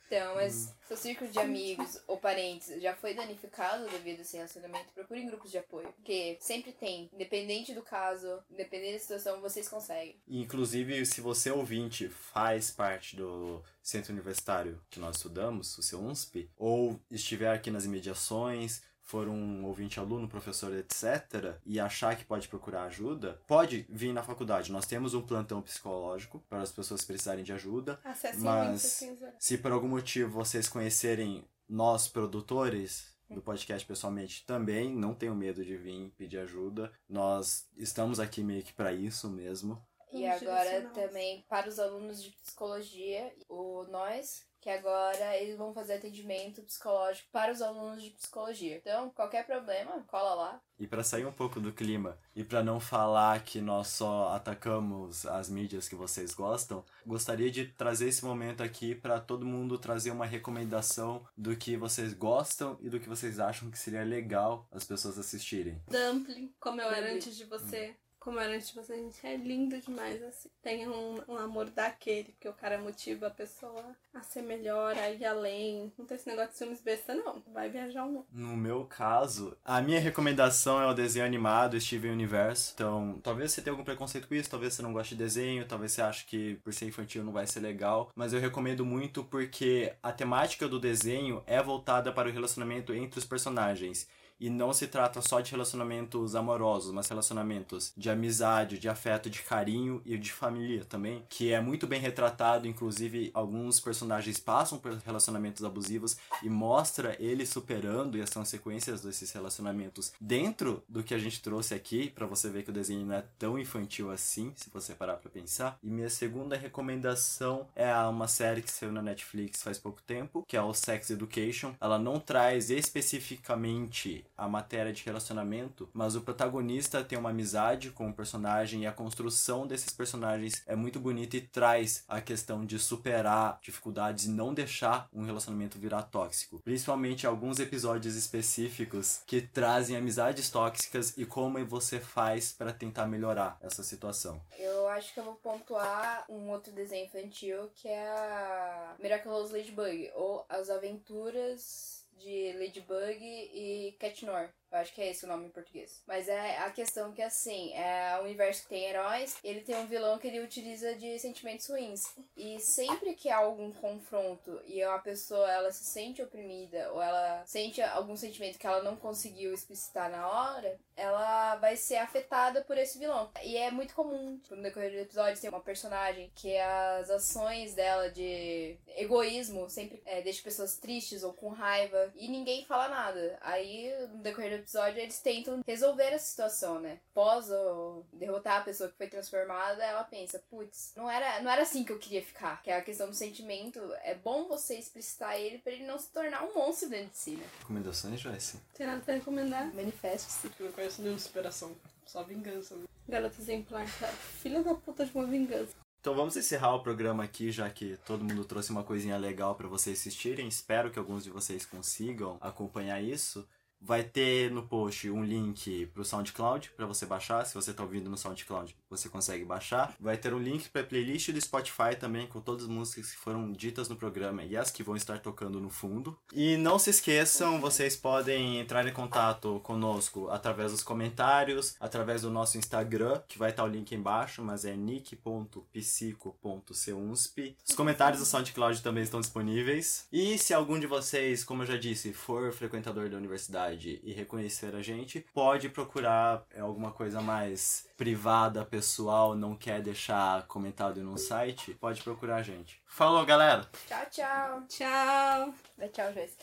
Então, mas seu círculo de amigos ou parentes já foi danificado devido a esse relacionamento, procurem grupos de apoio. Porque sempre tem, independente do caso, independente da situação, vocês conseguem. Inclusive, se você ouvinte faz parte do centro universitário que nós estudamos, o seu UNSP, ou estiver aqui nas imediações, for um ouvinte aluno, professor, etc., e achar que pode procurar ajuda, pode vir na faculdade. Nós temos um plantão psicológico para as pessoas precisarem de ajuda. Acessem Mas-. Se por algum motivo vocês conhecerem nós, produtores do podcast pessoalmente, também não tenham medo de vir pedir ajuda. Nós estamos aqui meio que para isso mesmo. E agora também para os alunos de psicologia, o nós, que agora eles vão fazer atendimento psicológico para os alunos de psicologia. Então, qualquer problema, cola lá. E para sair um pouco do clima e para não falar que nós só atacamos as mídias que vocês gostam, gostaria de trazer esse momento aqui para todo mundo trazer uma recomendação do que vocês gostam e do que vocês acham que seria legal as pessoas assistirem. Dumpling, como eu era antes de você. Como era antes de você, gente, é lindo demais, assim. Tem um, um amor daquele, porque o cara motiva a pessoa a ser melhor, a ir além. Não tem esse negócio de filmes besta, não. Vai viajar um. No meu caso, a minha recomendação é o desenho animado Steven Universo. Então, talvez você tenha algum preconceito com isso, talvez você não goste de desenho, talvez você ache que por ser infantil não vai ser legal, mas eu recomendo muito porque a temática do desenho é voltada para o relacionamento entre os personagens. E não se trata só de relacionamentos amorosos, mas relacionamentos de amizade, de afeto, de carinho e de família também, que é muito bem retratado, inclusive alguns personagens passam por relacionamentos abusivos e mostra eles superando e as consequências desses relacionamentos dentro do que a gente trouxe aqui, pra você ver que o desenho não é tão infantil assim, se você parar pra pensar. E minha segunda recomendação é uma série que saiu na Netflix faz pouco tempo, que é o Sex Education. Ela não traz especificamente a matéria de relacionamento, mas o protagonista tem uma amizade com o personagem e a construção desses personagens é muito bonita e traz a questão de superar dificuldades e não deixar um relacionamento virar tóxico. Principalmente alguns episódios específicos que trazem amizades tóxicas e como você faz para tentar melhorar essa situação. Eu acho que eu vou pontuar um outro desenho infantil que é a Miraculous Ladybug, ou As Aventuras de Ladybug e Cat Noir. Eu acho que é esse o nome em português. Mas é a questão que, assim, é um universo que tem heróis, ele tem um vilão que ele utiliza de sentimentos ruins. E sempre que há algum confronto e uma pessoa, ela se sente oprimida, ou ela sente algum sentimento que ela não conseguiu explicitar na hora, ela vai ser afetada por esse vilão. E é muito comum, tipo, no decorrer do episódio, tem uma personagem que as ações dela de egoísmo sempre é, deixa pessoas tristes ou com raiva, e ninguém fala nada. Aí, no decorrer do episódio, eles tentam resolver a situação, né? Após o derrotar a pessoa que foi transformada, ela pensa, putz, não era, não era assim que eu queria ficar. Que é a questão do sentimento. É bom você explicitar ele pra ele não se tornar um monstro dentro de si, né? Recomendações, Joyce? Tem nada pra recomendar? Manifeste-se. Eu não conheço nenhuma superação. Só vingança. Né? Garota exemplar, cara. Filha da puta de uma vingança. Então vamos encerrar o programa aqui, já que todo mundo trouxe uma coisinha legal para vocês assistirem. Espero que alguns de vocês consigam acompanhar isso. Vai ter no post um link pro SoundCloud para você baixar. Se você tá ouvindo no SoundCloud, você consegue baixar. Vai ter um link para playlist do Spotify também com todas as músicas que foram ditas no programa e as que vão estar tocando no fundo. E não se esqueçam, vocês podem entrar em contato conosco através dos comentários, através do nosso Instagram, que vai estar o link embaixo, mas é nick.psico.cunsp. Os comentários do SoundCloud também estão disponíveis. E se algum de vocês, como eu já disse, for frequentador da universidade e reconhecer a gente, pode procurar é, alguma coisa mais privada, pessoal, não quer deixar comentado no site, pode procurar a gente. Falou, galera! Tchau, tchau. Tchau! Dá tchau, Joyce.